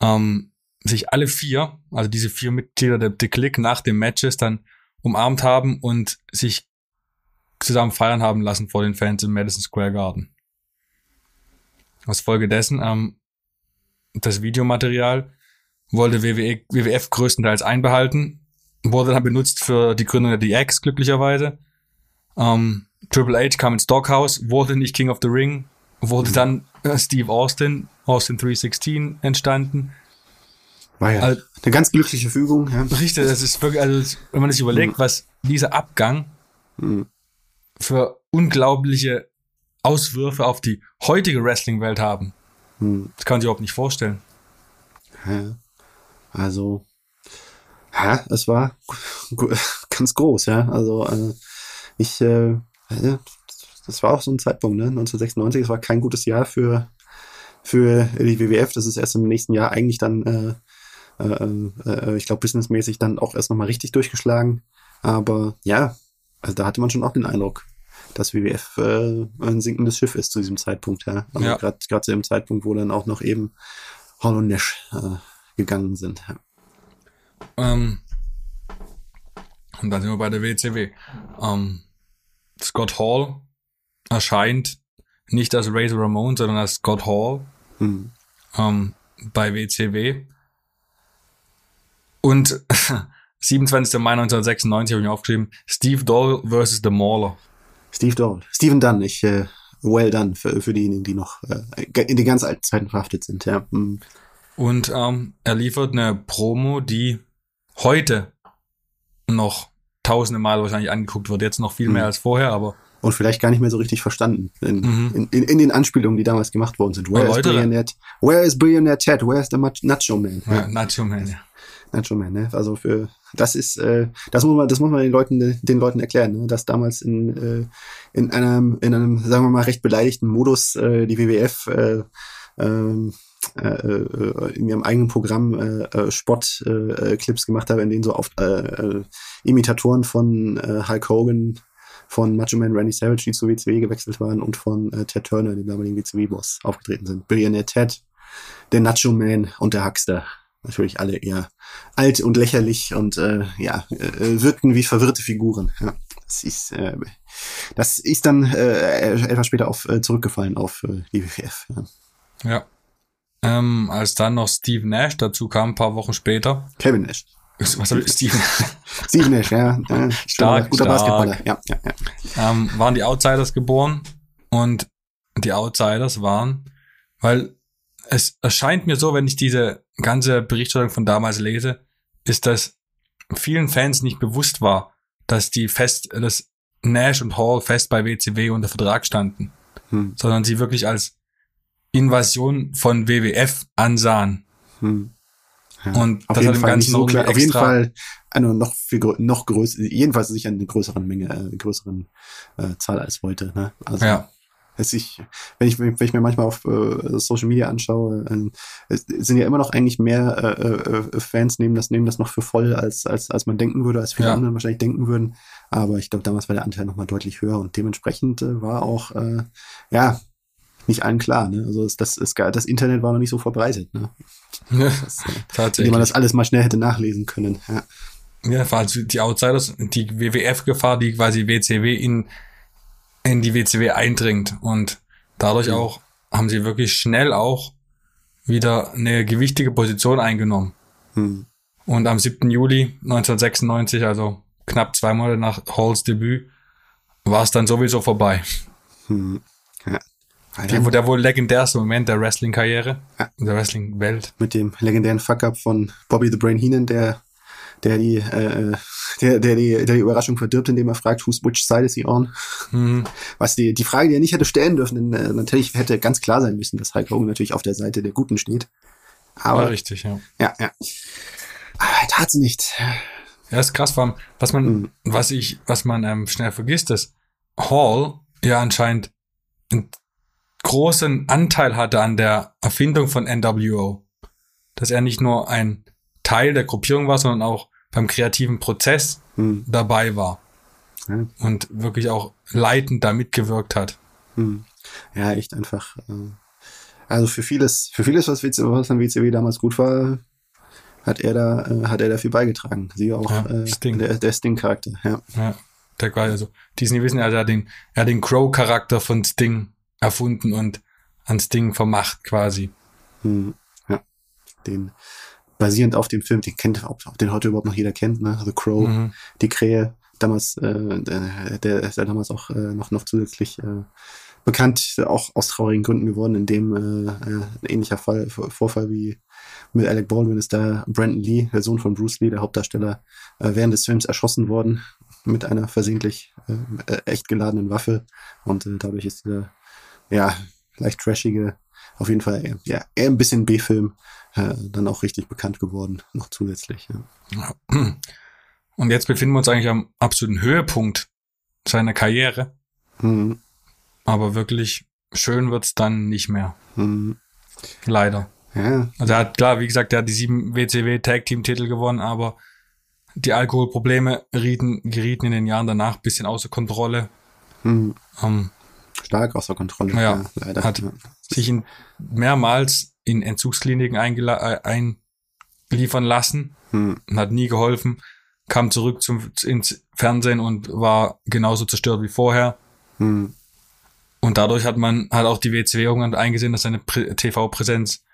ähm, sich alle vier, also diese vier Mitglieder der, der Click nach dem Matches dann umarmt haben und sich zusammen feiern haben lassen vor den Fans im Madison Square Garden. Aus Folge dessen ähm, das Videomaterial wollte WWE, WWF größtenteils einbehalten, wurde dann benutzt für die Gründung der DX glücklicherweise. Ähm, Triple H kam ins Doghouse, wurde nicht King of the Ring, wurde dann äh, Steve Austin, Austin 316 entstanden. War ja Also- eine ganz glückliche Fügung, ja. Richtig, das ist wirklich, also wenn man sich überlegt, was dieser Abgang Hm. für unglaubliche Auswürfe auf die heutige Wrestling-Welt haben, Hm. das kann man sich überhaupt nicht vorstellen. Ja. Also, ja, es war [laughs] ganz groß, ja. Also, äh, ich, äh, ja, das war auch so ein Zeitpunkt, ne? 1996, es war kein gutes Jahr für, für die WWF. Das ist erst im nächsten Jahr eigentlich dann, äh, äh, äh, ich glaube, businessmäßig dann auch erst nochmal richtig durchgeschlagen. Aber ja, also da hatte man schon auch den Eindruck, dass WWF äh, ein sinkendes Schiff ist zu diesem Zeitpunkt, ja. Also Ja. gerade gerade zu dem Zeitpunkt, wo dann auch noch eben Hall und Nash äh, gegangen sind. Ja. Ähm, und dann sind wir bei der WCW. Ähm, Scott Hall erscheint nicht als Razor Ramon, sondern als Scott Hall Hm. ähm, bei WCW. Und [laughs] 27. Mai 1996 habe ich mir aufgeschrieben, Steve Doll versus The Mauler. Steve Doll. Steven Dunn, ich, äh, well done für, für diejenigen, die noch äh, in die ganz alten Zeiten verhaftet sind, ja. Hm. Und ähm, er liefert eine Promo, die heute noch tausende Mal wahrscheinlich angeguckt wird. Jetzt noch viel mehr Mhm. als vorher, aber Und vielleicht gar nicht mehr so richtig verstanden in, Mhm. in, in, in den Anspielungen, die damals gemacht worden sind. Where is. Billionaire, where is Billionaire Ted? Where is the Nacho Man? ja, Nacho Man, ja. Nacho Man, ne? Also für das ist, äh, das muss man, das muss man den Leuten, den Leuten erklären, ne? dass damals in, äh, in einem, in einem, sagen wir mal, recht beleidigten Modus äh, die WWF äh, ähm, äh, äh, in ihrem eigenen Programm äh, äh, Spot-Clips äh, gemacht haben, in denen so oft äh, äh, Imitatoren von äh, Hulk Hogan, von Macho Man Randy Savage, die zur WCW gewechselt waren, und von äh, Ted Turner, dem damaligen WCW-Boss, aufgetreten sind. Billionaire Ted, der Nacho Man und der Huckster. Natürlich alle eher alt und lächerlich und äh, ja, äh, wirkten wie verwirrte Figuren. Ja. Das ist, äh, das ist dann äh, etwas später auf, äh, zurückgefallen auf äh, die WWF. Ja. ja. Ähm, als dann noch Steve Nash dazu kam, ein paar Wochen später. Kevin Nash. Was soll ich, Steve? [laughs] Steve Nash, ja. ja stark, guter stark. Basketballer. Ja, ja, ja. Ähm, waren die Outsiders geboren und die Outsiders waren, weil es erscheint mir so, wenn ich diese ganze Berichterstattung von damals lese, ist, dass vielen Fans nicht bewusst war, dass die fest, dass Nash und Hall fest bei WCW unter Vertrag standen, hm. sondern sie wirklich als Invasion von WWF ansahen. Hm. Ja, und auf das jeden hat Fall nicht so klar. Auf jeden Fall eine noch viel noch größer, jedenfalls sicher eine größeren Menge, äh, größeren äh, Zahl als heute. Ne? Also, ja. Es ich, wenn ich, wenn ich mir manchmal auf äh, Social Media anschaue, äh, sind ja immer noch eigentlich mehr äh, äh, Fans nehmen das, nehmen das noch für voll, als, als, als man denken würde, als viele ja. andere wahrscheinlich denken würden. Aber ich glaube, damals war der Anteil nochmal deutlich höher und dementsprechend äh, war auch, äh, ja, nicht allen klar. Ne? Also das, das, das Internet war noch nicht so verbreitet. Ne? Äh, tatsächlich. man das alles mal schnell hätte nachlesen können. Ja, ja vor allem die Outsiders, die WWF-Gefahr, die quasi WCW in, in die WCW eindringt. Und dadurch mhm. auch haben sie wirklich schnell auch wieder eine gewichtige Position eingenommen. Mhm. Und am 7. Juli 1996, also knapp zwei Monate nach Halls Debüt, war es dann sowieso vorbei. Mhm. Ja. Der, der wohl legendärste Moment der Wrestling-Karriere, ja. der Wrestling-Welt. Mit dem legendären Fuck-up von Bobby the Brain Heenan, der, der die, äh, der, der die, der die Überraschung verdirbt, indem er fragt, who's which side is he on? Mhm. Was die, die Frage, die er nicht hätte stellen dürfen, denn äh, natürlich hätte ganz klar sein müssen, dass Hulk Hogan natürlich auf der Seite der Guten steht. Aber, ja, richtig, ja. Ja, ja. Aber er tat es nicht. Ja, ist krass, vor allem, was man, mhm. was ich, was man ähm, schnell vergisst, ist, Hall ja anscheinend großen Anteil hatte an der Erfindung von NWO. Dass er nicht nur ein Teil der Gruppierung war, sondern auch beim kreativen Prozess hm. dabei war. Ja. Und wirklich auch leitend da mitgewirkt hat. Hm. Ja, echt einfach. Äh, also für vieles, für vieles, was, WCW, was an WCW damals gut war, hat er da, äh, hat er da viel beigetragen. Sie auch ja, äh, Sting. der, der Sting-Charakter. Ja. ja. Der quasi, also, die wissen, also er hat den, er hat den Crow-Charakter von Sting erfunden und ans Ding vermacht quasi. Hm, ja, den basierend auf dem Film, den kennt, ob, ob den heute überhaupt noch jeder kennt, ne? The Crow, mhm. die Krähe, damals, äh, der, der ist ja damals auch äh, noch, noch zusätzlich äh, bekannt, auch aus traurigen Gründen geworden, in dem äh, äh ein ähnlicher Fall, Vorfall wie mit Alec Baldwin ist da Brandon Lee, der Sohn von Bruce Lee, der Hauptdarsteller, äh, während des Films erschossen worden mit einer versehentlich äh, äh echt geladenen Waffe und äh, dadurch ist dieser ja, leicht trashige, auf jeden Fall ja, eher ein bisschen B-Film, äh, dann auch richtig bekannt geworden, noch zusätzlich. Ja. Und jetzt befinden wir uns eigentlich am absoluten Höhepunkt seiner Karriere. Mhm. Aber wirklich schön wird's dann nicht mehr. Mhm. Leider. Ja. Also er hat, klar, wie gesagt, er hat die sieben WCW Tag Team Titel gewonnen, aber die Alkoholprobleme gerieten, gerieten in den Jahren danach bisschen außer Kontrolle. Mhm. Um, stark außer Kontrolle. Ja, ja leider. Hat sich in, mehrmals in Entzugskliniken äh, einliefern lassen hm. und hat nie geholfen. Kam zurück zum, ins Fernsehen und war genauso zerstört wie vorher. Hm. Und dadurch hat man, hat auch die WCW irgendwann eingesehen, dass seine TV-Präsenz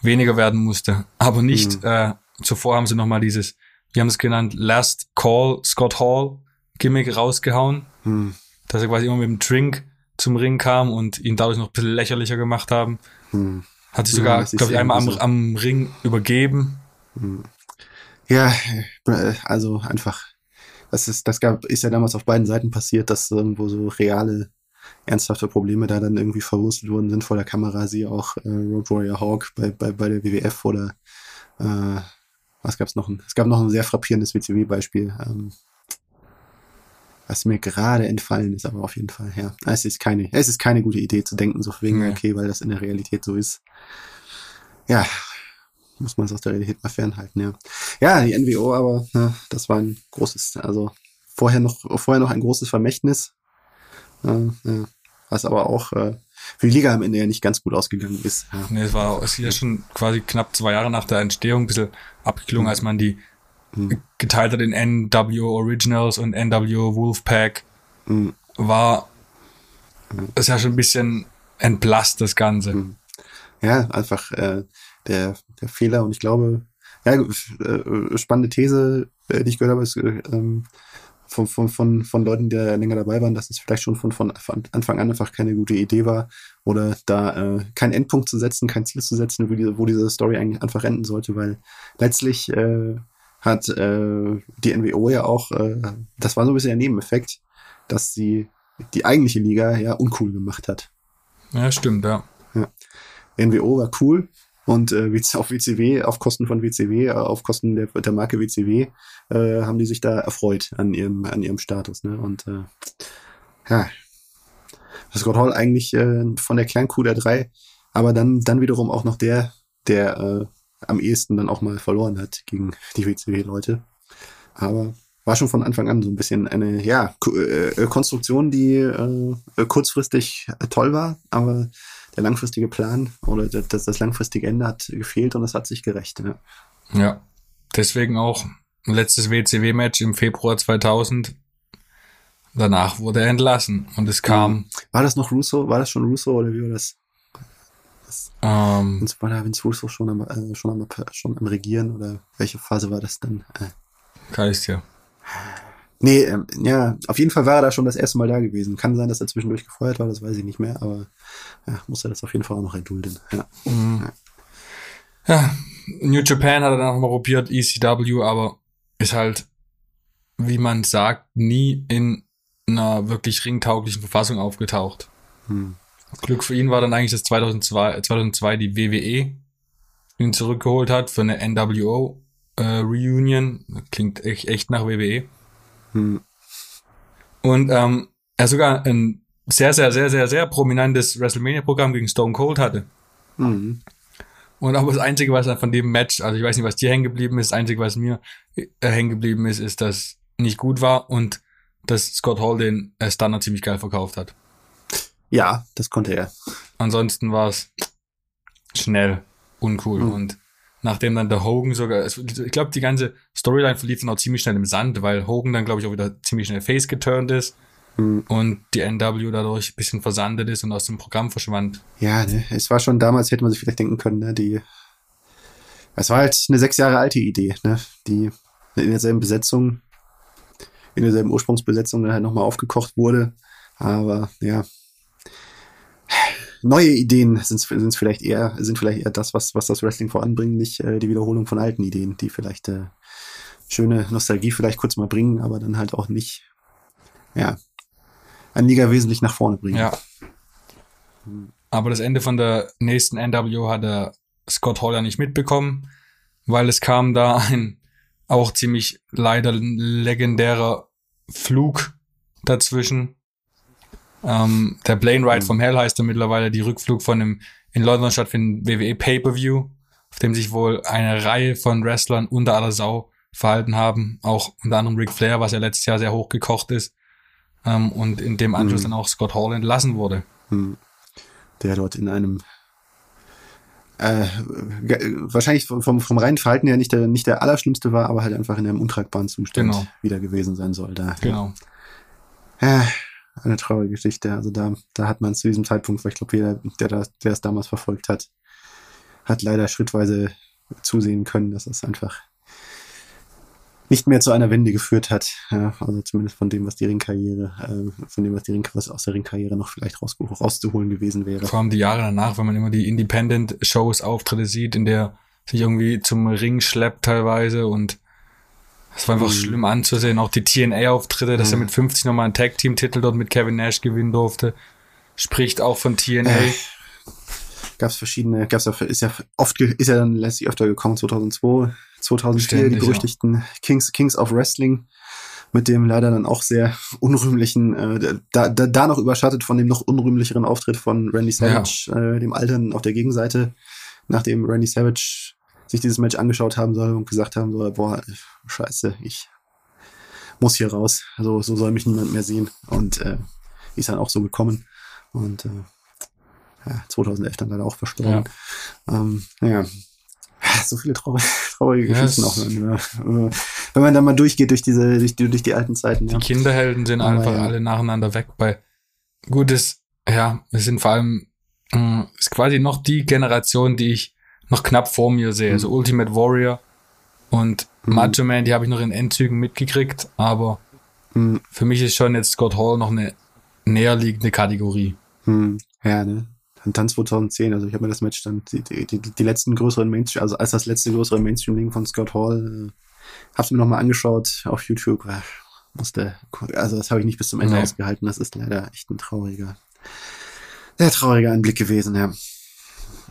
weniger werden musste. Aber nicht, hm. äh, zuvor haben sie nochmal dieses, wie haben es genannt, Last Call Scott Hall Gimmick rausgehauen. Hm. Dass er quasi immer mit dem Drink zum Ring kam und ihn dadurch noch ein bisschen lächerlicher gemacht haben. Hm. Hat sich sogar, ja, glaube ich, einmal am, am, Ring übergeben. Hm. Ja, also einfach, das ist, das gab, ist ja damals auf beiden Seiten passiert, dass irgendwo so reale, ernsthafte Probleme da dann irgendwie verwurstelt worden sind vor der Kamera. Sie auch äh, Road Warrior Hawk bei, bei, bei der WWF oder äh, was gab's noch? Es gab noch ein sehr frappierendes WCW-Beispiel. Ähm, was mir gerade entfallen ist, aber auf jeden Fall, ja. Es ist keine, es ist keine gute Idee zu denken, so wegen, Nee. okay, weil das in der Realität so ist. Ja, muss man es aus der Realität mal fernhalten, ja. Ja, die NWO, aber ja, das war ein großes, also vorher noch, vorher noch ein großes Vermächtnis. Äh, ja, was aber auch äh, für die Liga am Ende ja nicht ganz gut ausgegangen ist. Ja. Nee, es war es ist ja schon quasi knapp zwei Jahre nach der Entstehung ein bisschen abgeklungen, als man die Mhm. geteilt hat in NWO Originals und NWO Wolfpack. Mhm. War ist ja schon ein bisschen entblasst, das Ganze. Mhm. ja, einfach äh, der, der Fehler und ich glaube, ja, äh, spannende These, äh, die ich gehört habe, ist äh, ähm, von, von, von, von Leuten, die länger dabei waren, dass es vielleicht schon von, von Anfang an einfach keine gute Idee war oder da äh, keinen Endpunkt zu setzen, kein Ziel zu setzen, wo diese, wo diese Story eigentlich einfach enden sollte, weil letztlich äh, hat äh, die NWO ja auch, äh, das war so ein bisschen der Nebeneffekt, dass sie die eigentliche Liga ja uncool gemacht hat. Ja, stimmt, ja. NWO war cool und äh, [laughs] auf WCW, auf Kosten von WCW, äh, auf Kosten der, der Marke WCW, äh, haben die sich da erfreut an ihrem, an ihrem Status. Ne? Und äh, ja, Scott Hall eigentlich äh, von der Kleinkuh der drei, aber dann, dann wiederum auch noch der, der äh, am ehesten dann auch mal verloren hat gegen die WCW-Leute. Aber war schon von Anfang an so ein bisschen eine ja, äh, Konstruktion, die äh, kurzfristig toll war, aber der langfristige Plan oder das, das langfristige Ende hat gefehlt und es hat sich gerecht. Ja. Ja. Deswegen auch letztes WCW-Match im Februar 2000. Danach wurde er entlassen und es kam, War das noch Russo? War das schon Russo oder wie war das? Ähm, Vince- War da Vince Russo schon am, äh, schon, am, schon am Regieren oder welche Phase war das dann? Äh, kann ich's dir. nee, ähm, ja, auf jeden Fall war er da schon das erste Mal da gewesen. Kann sein, dass er zwischendurch gefeuert war, das weiß ich nicht mehr, aber ja, muss er das auf jeden Fall auch noch erdulden. Ja. Mhm. Ja, New Japan hat er dann auch mal probiert, ECW, aber ist halt, wie man sagt, nie in einer wirklich ringtauglichen Verfassung aufgetaucht. Hm. Glück für ihn war dann eigentlich, dass 2002, 2002 die WWE ihn zurückgeholt hat für eine NWO äh, Reunion. Klingt echt, echt nach WWE. Hm. Und ähm, er sogar ein sehr, sehr, sehr, sehr, sehr prominentes WrestleMania-Programm gegen Stone Cold hatte. Mhm. Und aber das Einzige, was dann von dem Match, also ich weiß nicht, was dir hängen geblieben ist, das Einzige, was mir äh, hängen geblieben ist, ist, dass nicht gut war und dass Scott Hall den äh, Stunner ziemlich geil verkauft hat. Ja, das konnte er. Ansonsten war es schnell, uncool. Mhm. Und nachdem dann der Hogan sogar, ich glaube, die ganze Storyline verlief dann auch ziemlich schnell im Sand, weil Hogan dann, glaube ich, auch wieder ziemlich schnell face geturnt ist Hm. und die NW dadurch ein bisschen versandet ist und aus dem Programm verschwand. Ja, ne, es war schon damals, hätte man sich vielleicht denken können, ne, die, es war halt eine sechs Jahre alte Idee, ne, die in derselben Besetzung, in derselben Ursprungsbesetzung dann halt nochmal aufgekocht wurde, aber ja, neue Ideen sind sind vielleicht eher, sind vielleicht eher das, was, was das Wrestling voranbringt, nicht äh, die Wiederholung von alten Ideen, die vielleicht äh, schöne Nostalgie vielleicht kurz mal bringen, aber dann halt auch nicht, ja, eine Liga wesentlich nach vorne bringen. Ja. Aber das Ende von der nächsten NWO hat der Scott Hall ja nicht mitbekommen, weil es kam da ein auch ziemlich leider legendärer Flug dazwischen. Ähm, der Plane Ride vom Hell heißt er mittlerweile, die Rückflug von einem in London stattfindenden WWE Pay-Per-View, auf dem sich wohl eine Reihe von Wrestlern unter aller Sau verhalten haben, auch unter anderem Ric Flair, was ja letztes Jahr sehr hochgekocht ist, ähm, und in dem Anschluss Mhm. dann auch Scott Hall entlassen wurde. Hm. der dort in einem äh, wahrscheinlich vom, vom reinen Verhalten her nicht der, nicht der allerschlimmste war, aber halt einfach in einem untragbaren Zustand Genau. wieder gewesen sein soll. Da. Genau. Ja, eine traurige Geschichte. Also da, da hat man zu diesem Zeitpunkt, weil ich glaube, jeder, der das, der es damals verfolgt hat, hat leider schrittweise zusehen können, dass es einfach nicht mehr zu einer Wende geführt hat. Ja, also zumindest von dem, was die Ringkarriere, äh, von dem, was die Ring, was aus der Ringkarriere noch vielleicht rausge rauszuholen gewesen wäre. Vor allem die Jahre danach, wenn man immer die Independent-Shows, Auftritte sieht, in der sich irgendwie zum Ring schleppt teilweise und es war einfach Mhm. schlimm anzusehen. Auch die TNA-Auftritte, dass er Ja. mit 50 nochmal einen Tag-Team-Titel dort mit Kevin Nash gewinnen durfte, spricht auch von TNA. Äh, gab es verschiedene, gab's ja, ist ja oft, ist ja dann letztlich öfter gekommen, 2002, 2004, die Ständig, berüchtigten Kings, Kings of Wrestling mit dem leider dann auch sehr unrühmlichen, äh, da, da, da noch überschattet von dem noch unrühmlicheren Auftritt von Randy Savage, ja. äh, dem Altern auf der Gegenseite, nachdem Randy Savage sich dieses Match angeschaut haben soll und gesagt haben soll, boah, scheiße, ich muss hier raus. Also so soll mich niemand mehr sehen. Und äh, ist dann auch so gekommen. Und äh, ja, 2011 dann leider auch verstorben. Ja. Ähm, ja. So viele [laughs] traurige, traurige yes. Geschichten auch. Wenn, wenn man dann mal durchgeht durch diese, durch die, durch die alten Zeiten. Die ja. Kinderhelden sind Aber einfach ja. alle nacheinander weg. Bei gutes, ja, wir sind vor allem, mh, ist quasi noch die Generation, die ich noch knapp vor mir sehe. Mhm. Also Ultimate Warrior und mhm. Macho Man, die habe ich noch in Endzügen mitgekriegt, aber mhm. für mich ist schon jetzt Scott Hall noch eine näherliegende Kategorie. Mhm. Ja, ne? Dann, dann 2010, also ich habe mir das Match dann, die, die, die, die letzten größeren Mainstream, also als das letzte größere Mainstream-Ding von Scott Hall, äh, hab's mir nochmal angeschaut auf YouTube. Äh, musste, also das habe ich nicht bis zum Ende nee. ausgehalten. Das ist leider echt ein trauriger, sehr trauriger Anblick gewesen, ja.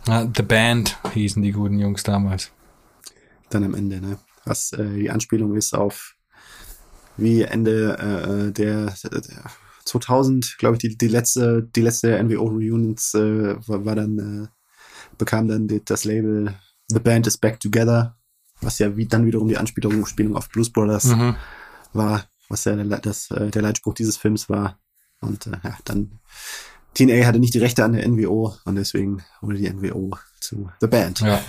The Band hießen die guten Jungs damals. Dann am Ende, ne? Was äh, die Anspielung ist auf wie Ende äh, der, der 2000, glaube ich, die, die letzte, die letzte NWO Reunions äh, war, war, dann, äh, bekam dann die, das Label The Band is Back Together, was ja wie, dann wiederum die Anspielung Spielung auf Blues Brothers mhm. war, was ja der, das, äh, der Leitspruch dieses Films war. Und äh, ja, dann TNA hatte nicht die Rechte an der NWO und deswegen wurde die NWO zu The Band. Ja.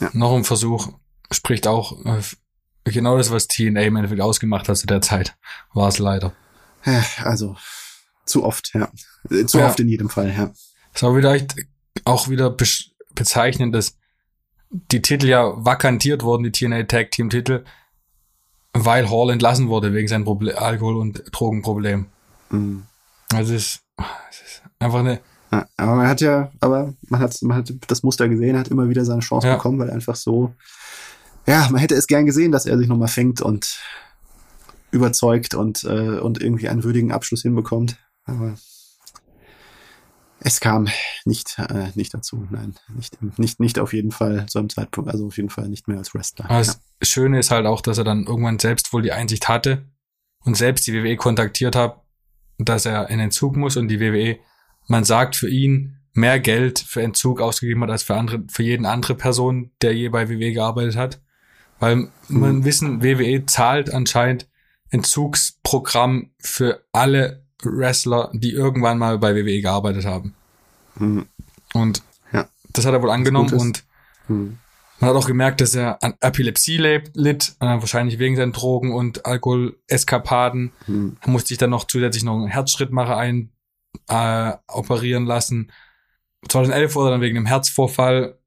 ja. Noch ein Versuch spricht auch äh, genau das, was TNA im Endeffekt ausgemacht hat zu der Zeit, war es leider. Also zu oft, ja. Äh, zu ja. oft in jedem Fall, ja. Es war vielleicht auch wieder be bezeichnend, dass die Titel ja vakantiert wurden, die TNA Tag Team Titel, weil Hall entlassen wurde wegen seinem Proble Alkohol- und Drogenproblem. Mhm. Also es ist, es ist einfach eine. Ja, aber man hat ja, aber man hat, man hat das Muster gesehen, hat immer wieder seine Chance ja. bekommen, weil einfach so, ja, man hätte es gern gesehen, dass er sich nochmal fängt und überzeugt und, äh, und irgendwie einen würdigen Abschluss hinbekommt. Aber es kam nicht, äh, nicht dazu. Nein, nicht, nicht, nicht auf jeden Fall zu einem Zeitpunkt, also auf jeden Fall nicht mehr als Wrestler. Aber das Schöne ist halt auch, dass er dann irgendwann selbst wohl die Einsicht hatte und selbst die WWE kontaktiert hat, dass er in Entzug muss und die WWE, man sagt für ihn, mehr Geld für Entzug ausgegeben hat als für andere, für jeden andere Person, der je bei WWE gearbeitet hat. Weil mhm. man wissen, WWE zahlt anscheinend Entzugsprogramm für alle Wrestler, die irgendwann mal bei WWE gearbeitet haben. Mhm. Und ja. das hat er wohl angenommen und mhm. Man hat auch gemerkt, dass er an Epilepsie litt, äh, wahrscheinlich wegen seinen Drogen und Alkoholeskapaden. Mhm. Er musste sich dann noch zusätzlich noch einen Herzschrittmacher ein äh, operieren lassen. 2011 wurde er dann wegen einem Herzvorfall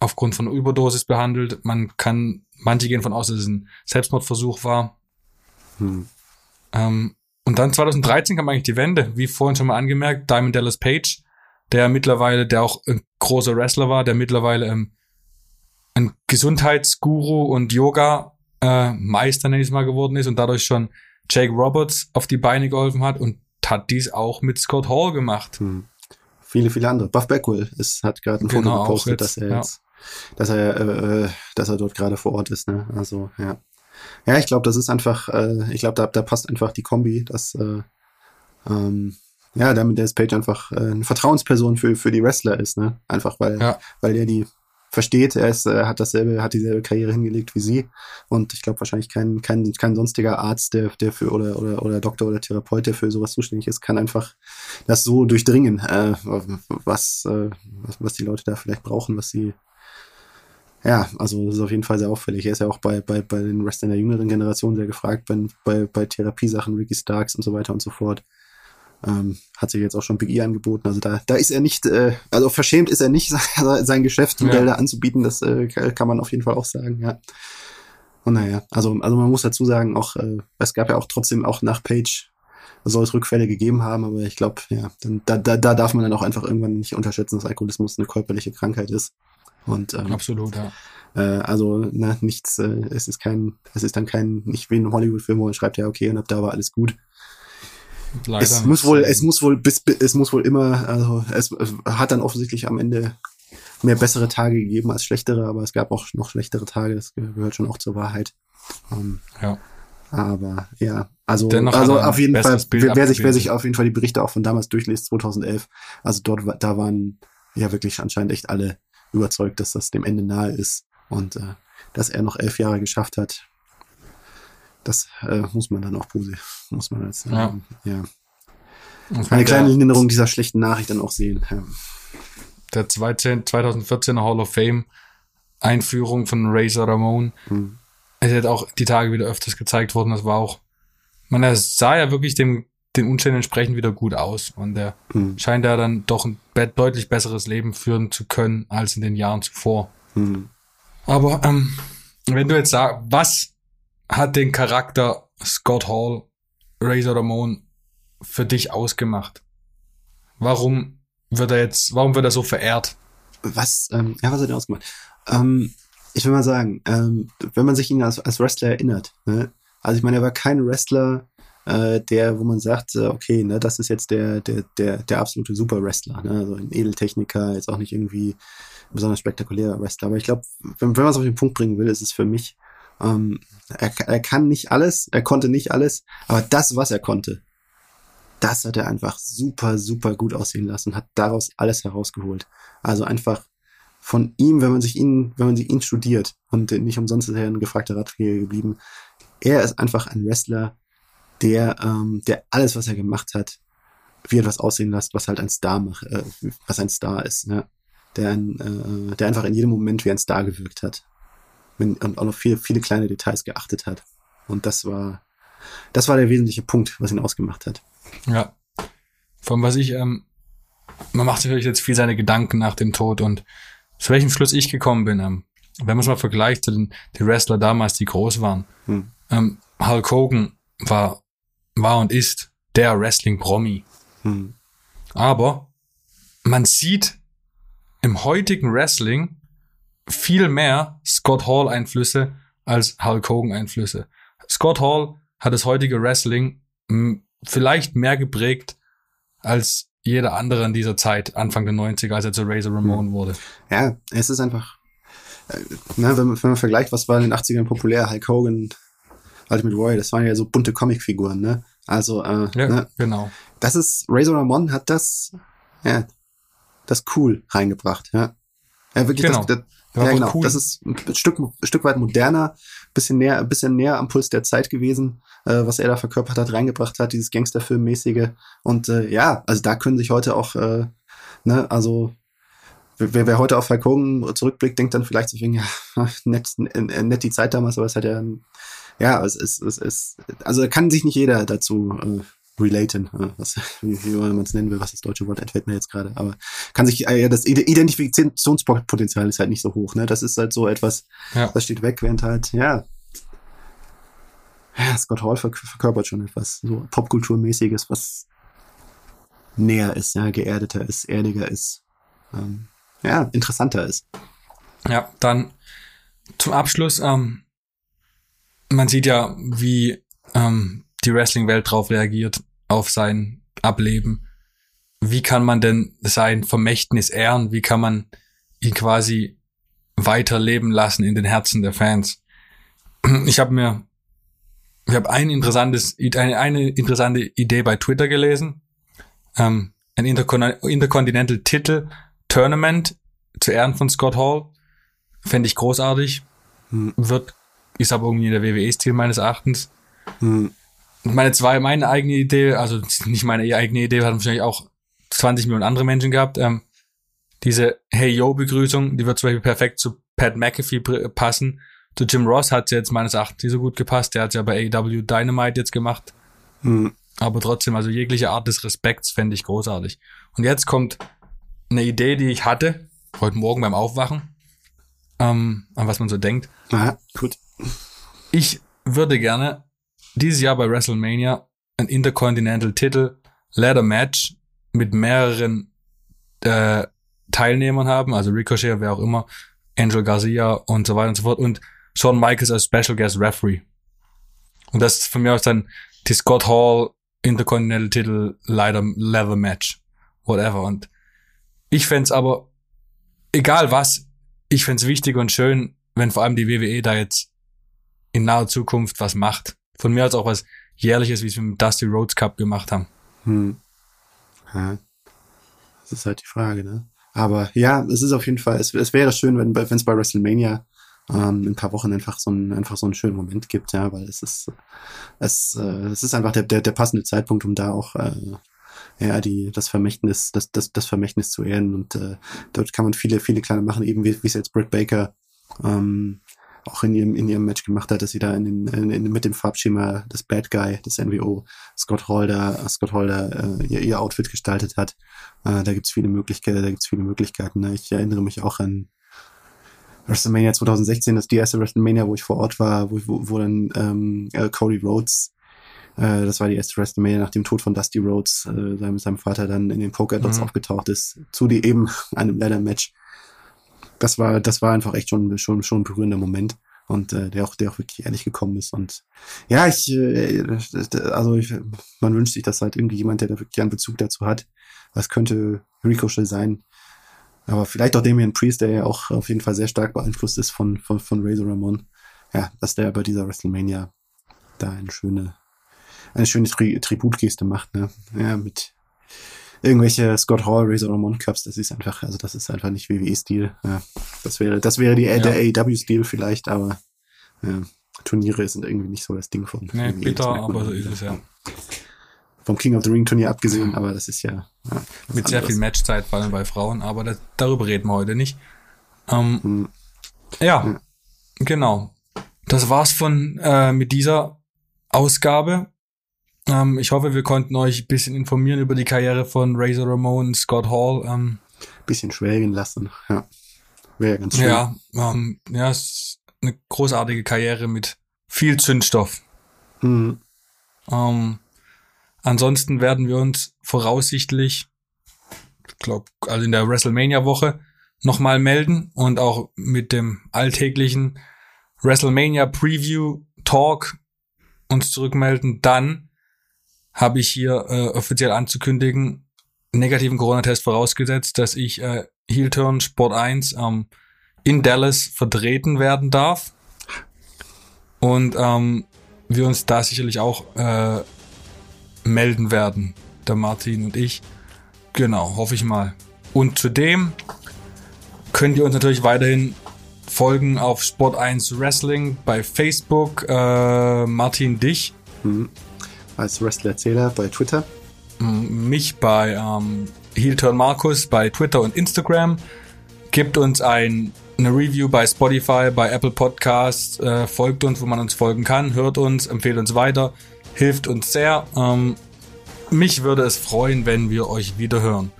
aufgrund von Überdosis behandelt. Man kann, manche gehen von aus, dass es ein Selbstmordversuch war. Hm. Ähm, und dann 2013 kam eigentlich die Wende, wie vorhin schon mal angemerkt, Diamond Dallas Page, der mittlerweile, der auch ein großer Wrestler war, der mittlerweile ähm, ein Gesundheitsguru und Yoga-Meister, äh, nenne ich es mal, geworden ist und dadurch schon Jake Roberts auf die Beine geholfen hat und hat dies auch mit Scott Hall gemacht. Hm. Viele, viele andere. Buff Beckwell ist, hat gerade ein Foto genau, gepostet, jetzt, dass er jetzt, ja. dass er, äh, äh, dass er dort gerade vor Ort ist. Ne? Also ja. Ja, ich glaube, das ist einfach, äh, ich glaube, da, da passt einfach die Kombi, dass äh, ähm, ja, damit der Page einfach äh, eine Vertrauensperson für, für die Wrestler ist, ne? Einfach weil, ja. weil er die versteht, er ist, äh, hat dasselbe, hat dieselbe Karriere hingelegt wie sie. Und ich glaube wahrscheinlich kein, kein, kein sonstiger Arzt, der, der für oder, oder, oder Doktor oder Therapeut, der für sowas zuständig ist, kann einfach das so durchdringen, äh, was, äh, was, was die Leute da vielleicht brauchen, was sie, ja, also das ist auf jeden Fall sehr auffällig. Er ist ja auch bei, bei, bei den Wrestlern der jüngeren Generation sehr gefragt, bei, bei, bei Therapiesachen, Ricky Starks und so weiter und so fort. Ähm, hat sich jetzt auch schon Big E angeboten. Also da, da ist er nicht, äh, also verschämt ist er nicht, [laughs] sein Geschäftsmodell ja. anzubieten. Das äh, kann man auf jeden Fall auch sagen, ja. Und naja, also, also man muss dazu sagen, auch, äh, es gab ja auch trotzdem auch nach Page soll es Rückfälle gegeben haben, aber ich glaube, ja, dann, da, da, da darf man dann auch einfach irgendwann nicht unterschätzen, dass Alkoholismus eine körperliche Krankheit ist. Und, ähm, Absolut, ja. Äh, also, ne, nichts, äh, es ist kein, es ist dann kein, nicht wie ein Hollywood-Film, wo man schreibt, ja, okay, und ab da war alles gut. Leider es muss wohl, es muss wohl bis, es muss wohl immer, also es, es hat dann offensichtlich am Ende mehr bessere Tage gegeben als schlechtere, aber es gab auch noch schlechtere Tage, das gehört schon auch zur Wahrheit. Um, ähm, ja. Aber ja, also, Dennoch also auf jeden Fall, wer, wer sich, wer sich auf jeden Fall die Berichte auch von damals durchliest, 2011, also dort, da waren ja wirklich anscheinend echt alle überzeugt, dass das dem Ende nahe ist und äh, dass er noch elf Jahre geschafft hat. Das äh, muss man dann auch positiv, muss man als, Ja. ähm, ja. Eine der- kleine Linderung dieser schlechten Nachricht dann auch sehen. Ja. der 2010 2014er Hall of Fame Einführung von Razor Ramon Hm. es hat auch die Tage wieder öfters gezeigt worden. Das war auch, man, sah ja wirklich dem, den Umständen entsprechend wieder gut aus. Und er Hm. scheint ja dann doch ein deutlich besseres Leben führen zu können als in den Jahren zuvor. Hm. Aber ähm, wenn du jetzt sagst, was hat den Charakter Scott Hall, Razor Ramon für dich ausgemacht? Warum wird er jetzt, warum wird er so verehrt? Was, ähm, ja, was hat er ausgemacht? Ähm, ich will mal sagen, ähm, wenn man sich ihn als, als Wrestler erinnert, ne? also ich meine, er war kein Wrestler, äh, der, wo man sagt, äh, okay, ne, das ist jetzt der, der, der, der absolute Super-Wrestler, ne? also ein Edeltechniker, jetzt auch nicht irgendwie ein besonders spektakulärer Wrestler, aber ich glaube, wenn, wenn man es auf den Punkt bringen will, ist es für mich, ähm, er, er kann nicht alles, er konnte nicht alles, aber das, was er konnte, das hat er einfach super, super gut aussehen lassen, hat daraus alles herausgeholt. Also einfach von ihm, wenn man sich ihn, wenn man sich ihn studiert und nicht umsonst ist er ein gefragter Radträger geblieben. Er ist einfach ein Wrestler, der, ähm, der alles, was er gemacht hat, wie etwas aussehen lässt, was halt ein Star macht, äh, was ein Star ist, ne? Der, ein, äh, der einfach in jedem Moment wie ein Star gewirkt hat. Und auch noch viele, viele kleine Details geachtet hat. Und das war, das war der wesentliche Punkt, was ihn ausgemacht hat. Ja. Von was ich, ähm, man macht sich natürlich jetzt viel seine Gedanken nach dem Tod und zu welchem Schluss ich gekommen bin. Ähm, wenn man es mal vergleicht zu den die Wrestler damals, die groß waren. Hm. Ähm, Hulk Hogan war, war und ist der Wrestling-Promi. Hm. Aber man sieht im heutigen Wrestling viel mehr Scott Hall Einflüsse als Hulk Hogan Einflüsse. Scott Hall hat das heutige Wrestling m, vielleicht mehr geprägt als jeder andere in dieser Zeit, Anfang der 90er, als er zu Razor Ramon wurde. Ja, es ist einfach, äh, ne, wenn, man, wenn man vergleicht, was war in den 80ern populär, Hulk Hogan, Ultimate Warrior, das waren ja so bunte Comicfiguren, ne? Also, äh, Ja, ne, genau. das ist, Razor Ramon hat das, ja, das cool reingebracht, ja. Ja, wirklich, Genau. das, das, ja, genau. cool. Das ist ein Stück, ein Stück weit moderner, bisschen näher, ein bisschen näher am Puls der Zeit gewesen, äh, was er da verkörpert hat, reingebracht hat, dieses Gangsterfilmmäßige. Und äh, ja, also da können sich heute auch, äh, ne, also wer, wer heute auf Hogan zurückblickt, denkt dann vielleicht so wegen, ja, [laughs] nett, äh, nett die Zeit damals, aber es hat ja, ja, es ist, es ist, also da kann sich nicht jeder dazu äh, relaten, was, [laughs] wie, wie man es nennen will, was das deutsche Wort entfällt mir jetzt gerade, aber kann sich, äh, ja, das Ide- Identifikationspotenzial ist halt nicht so hoch, ne, das ist halt so etwas, Ja. das steht weg, während halt, ja, ja, Scott Hall verk verkörpert schon etwas so Popkulturmäßiges, was näher ist, ja, geerdeter ist, erdiger ist, ähm, ja, interessanter ist. Ja, dann zum Abschluss, ähm, man sieht ja, wie ähm, die Wrestling-Welt drauf reagiert, auf sein Ableben. Wie kann man denn sein Vermächtnis ehren? Wie kann man ihn quasi weiterleben lassen in den Herzen der Fans? Ich habe mir, ich habe ein interessantes, eine, eine interessante Idee bei Twitter gelesen. Ähm, ein Intercon Intercontinental Titel Tournament zu Ehren von Scott Hall. Fände ich großartig. Hm. Wird, ist aber irgendwie der WWE-Stil meines Erachtens. Hm. Meine zwei, meine eigene Idee, also nicht meine eigene Idee, hat wahrscheinlich auch 20 Millionen andere Menschen gehabt. Ähm, diese Hey Yo Begrüßung, die wird zum Beispiel perfekt zu Pat McAfee passen. Zu Jim Ross hat sie jetzt meines Erachtens nicht so gut gepasst. Der hat ja bei AEW Dynamite jetzt gemacht. Hm. Aber trotzdem, also jegliche Art des Respekts fände ich großartig. Und jetzt kommt eine Idee, die ich hatte, heute Morgen beim Aufwachen, ähm, an was man so denkt. Aha, gut. Ich würde gerne dieses Jahr bei WrestleMania ein Intercontinental Titel Ladder Match mit mehreren äh, Teilnehmern haben, also Ricochet, wer auch immer, Angel Garcia und so weiter und so fort und Shawn Michaels als Special Guest Referee. Und das ist von mir aus dann die Scott Hall Intercontinental Titel Ladder Leather Match. Whatever. Und ich fänd's aber, egal was, ich fänd's wichtig und schön, wenn vor allem die WWE da jetzt in naher Zukunft was macht von mir aus auch was Jährliches, wie es mit Dusty Rhodes Cup gemacht haben. Hm. Ja. Das ist halt die Frage, ne? Aber ja, es ist auf jeden Fall, es, es wäre schön, wenn es bei WrestleMania ähm, in ein paar Wochen einfach so ein, einfach so einen schönen Moment gibt, ja, weil es ist, es, äh, es ist einfach der, der, der passende Zeitpunkt, um da auch äh, ja, die, das Vermächtnis, das, das, das Vermächtnis zu ehren. Und äh, dort kann man viele, viele kleine machen, eben wie, wie es jetzt Britt Baker ähm, auch in ihrem, in ihrem Match gemacht hat, dass sie da in den, in, in, mit dem Farbschema des Bad Guy, des NWO, Scott Holder, Scott Holder äh, ihr, ihr Outfit gestaltet hat. Äh, da gibt's viele Möglichkeiten, da gibt's viele Möglichkeiten. Ne? Ich erinnere mich auch an WrestleMania 2016, das ist die erste WrestleMania, wo ich vor Ort war, wo, wo, wo dann ähm, äh, Cody Rhodes äh, das war die erste WrestleMania nach dem Tod von Dusty Rhodes, äh, seinem, seinem Vater dann in den Poker Dots mhm. aufgetaucht ist, zu die eben [laughs] einem Ladder Match das war, das war einfach echt schon, schon, schon ein berührender Moment und äh, der auch, der auch wirklich ehrlich gekommen ist. Und ja, ich, äh, also ich, man wünscht sich, dass halt irgendwie jemand, der da wirklich einen Bezug dazu hat. Was könnte Ricochet sein? Aber vielleicht auch Damian Priest, der ja auch auf jeden Fall sehr stark beeinflusst ist von, von, von Razor Ramon. Ja, dass der bei dieser WrestleMania da eine schöne, eine schöne Tri Tributgeste macht, ne? Ja, mit, irgendwelche Scott Hall, Razor Ramon Cups, das ist einfach, also das ist einfach nicht WWE-Stil. Ja, das wäre, das wäre die, ja. der AEW-Stil vielleicht, aber ja, Turniere sind irgendwie nicht so das Ding von. Nee, WWE, bitter, aber so ist es ja. Vom King of the Ring Turnier abgesehen, aber das ist ja. ja Mit sehr viel Matchzeit, vor allem bei Frauen, aber das, darüber reden wir heute nicht. Ähm, hm. ja, genau. Das war's von äh, mit dieser Ausgabe. Ähm, ich hoffe, wir konnten euch ein bisschen informieren über die Karriere von Razor Ramon, Scott Hall. Ähm, bisschen schwelgen lassen, ja. Wäre ganz schön. Ja, ähm, ja, es ist eine großartige Karriere mit viel Zündstoff. Mhm. Ähm, ansonsten werden wir uns voraussichtlich, ich glaube, also in der WrestleMania-Woche nochmal melden und auch mit dem alltäglichen WrestleMania Preview Talk uns zurückmelden. Dann habe ich hier äh, offiziell anzukündigen, negativen Corona-Test vorausgesetzt, dass ich äh, Heel-Turn Sport 1 ähm, in Dallas vertreten werden darf. Und ähm, wir uns da sicherlich auch äh, melden werden, der Martin und ich. Genau, hoffe ich mal. Und zudem könnt ihr uns natürlich weiterhin folgen auf Sport 1 Wrestling bei Facebook. Äh, Martin, dich. Mhm als Wrestler-Erzähler bei Twitter. Mich bei ähm, Heelturn Markus bei Twitter und Instagram. Gibt uns ein, eine Review bei Spotify, bei Apple Podcasts. Äh, folgt uns, wo man uns folgen kann. Hört uns, empfehlt uns weiter. Hilft uns sehr. Ähm, mich würde es freuen, wenn wir euch wieder hören.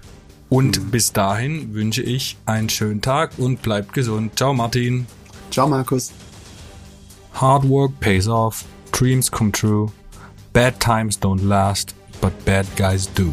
Und mhm. bis dahin wünsche ich einen schönen Tag und bleibt gesund. Ciao Martin. Ciao Markus. Hard work pays off. Dreams come true. Bad times don't last, but bad guys do.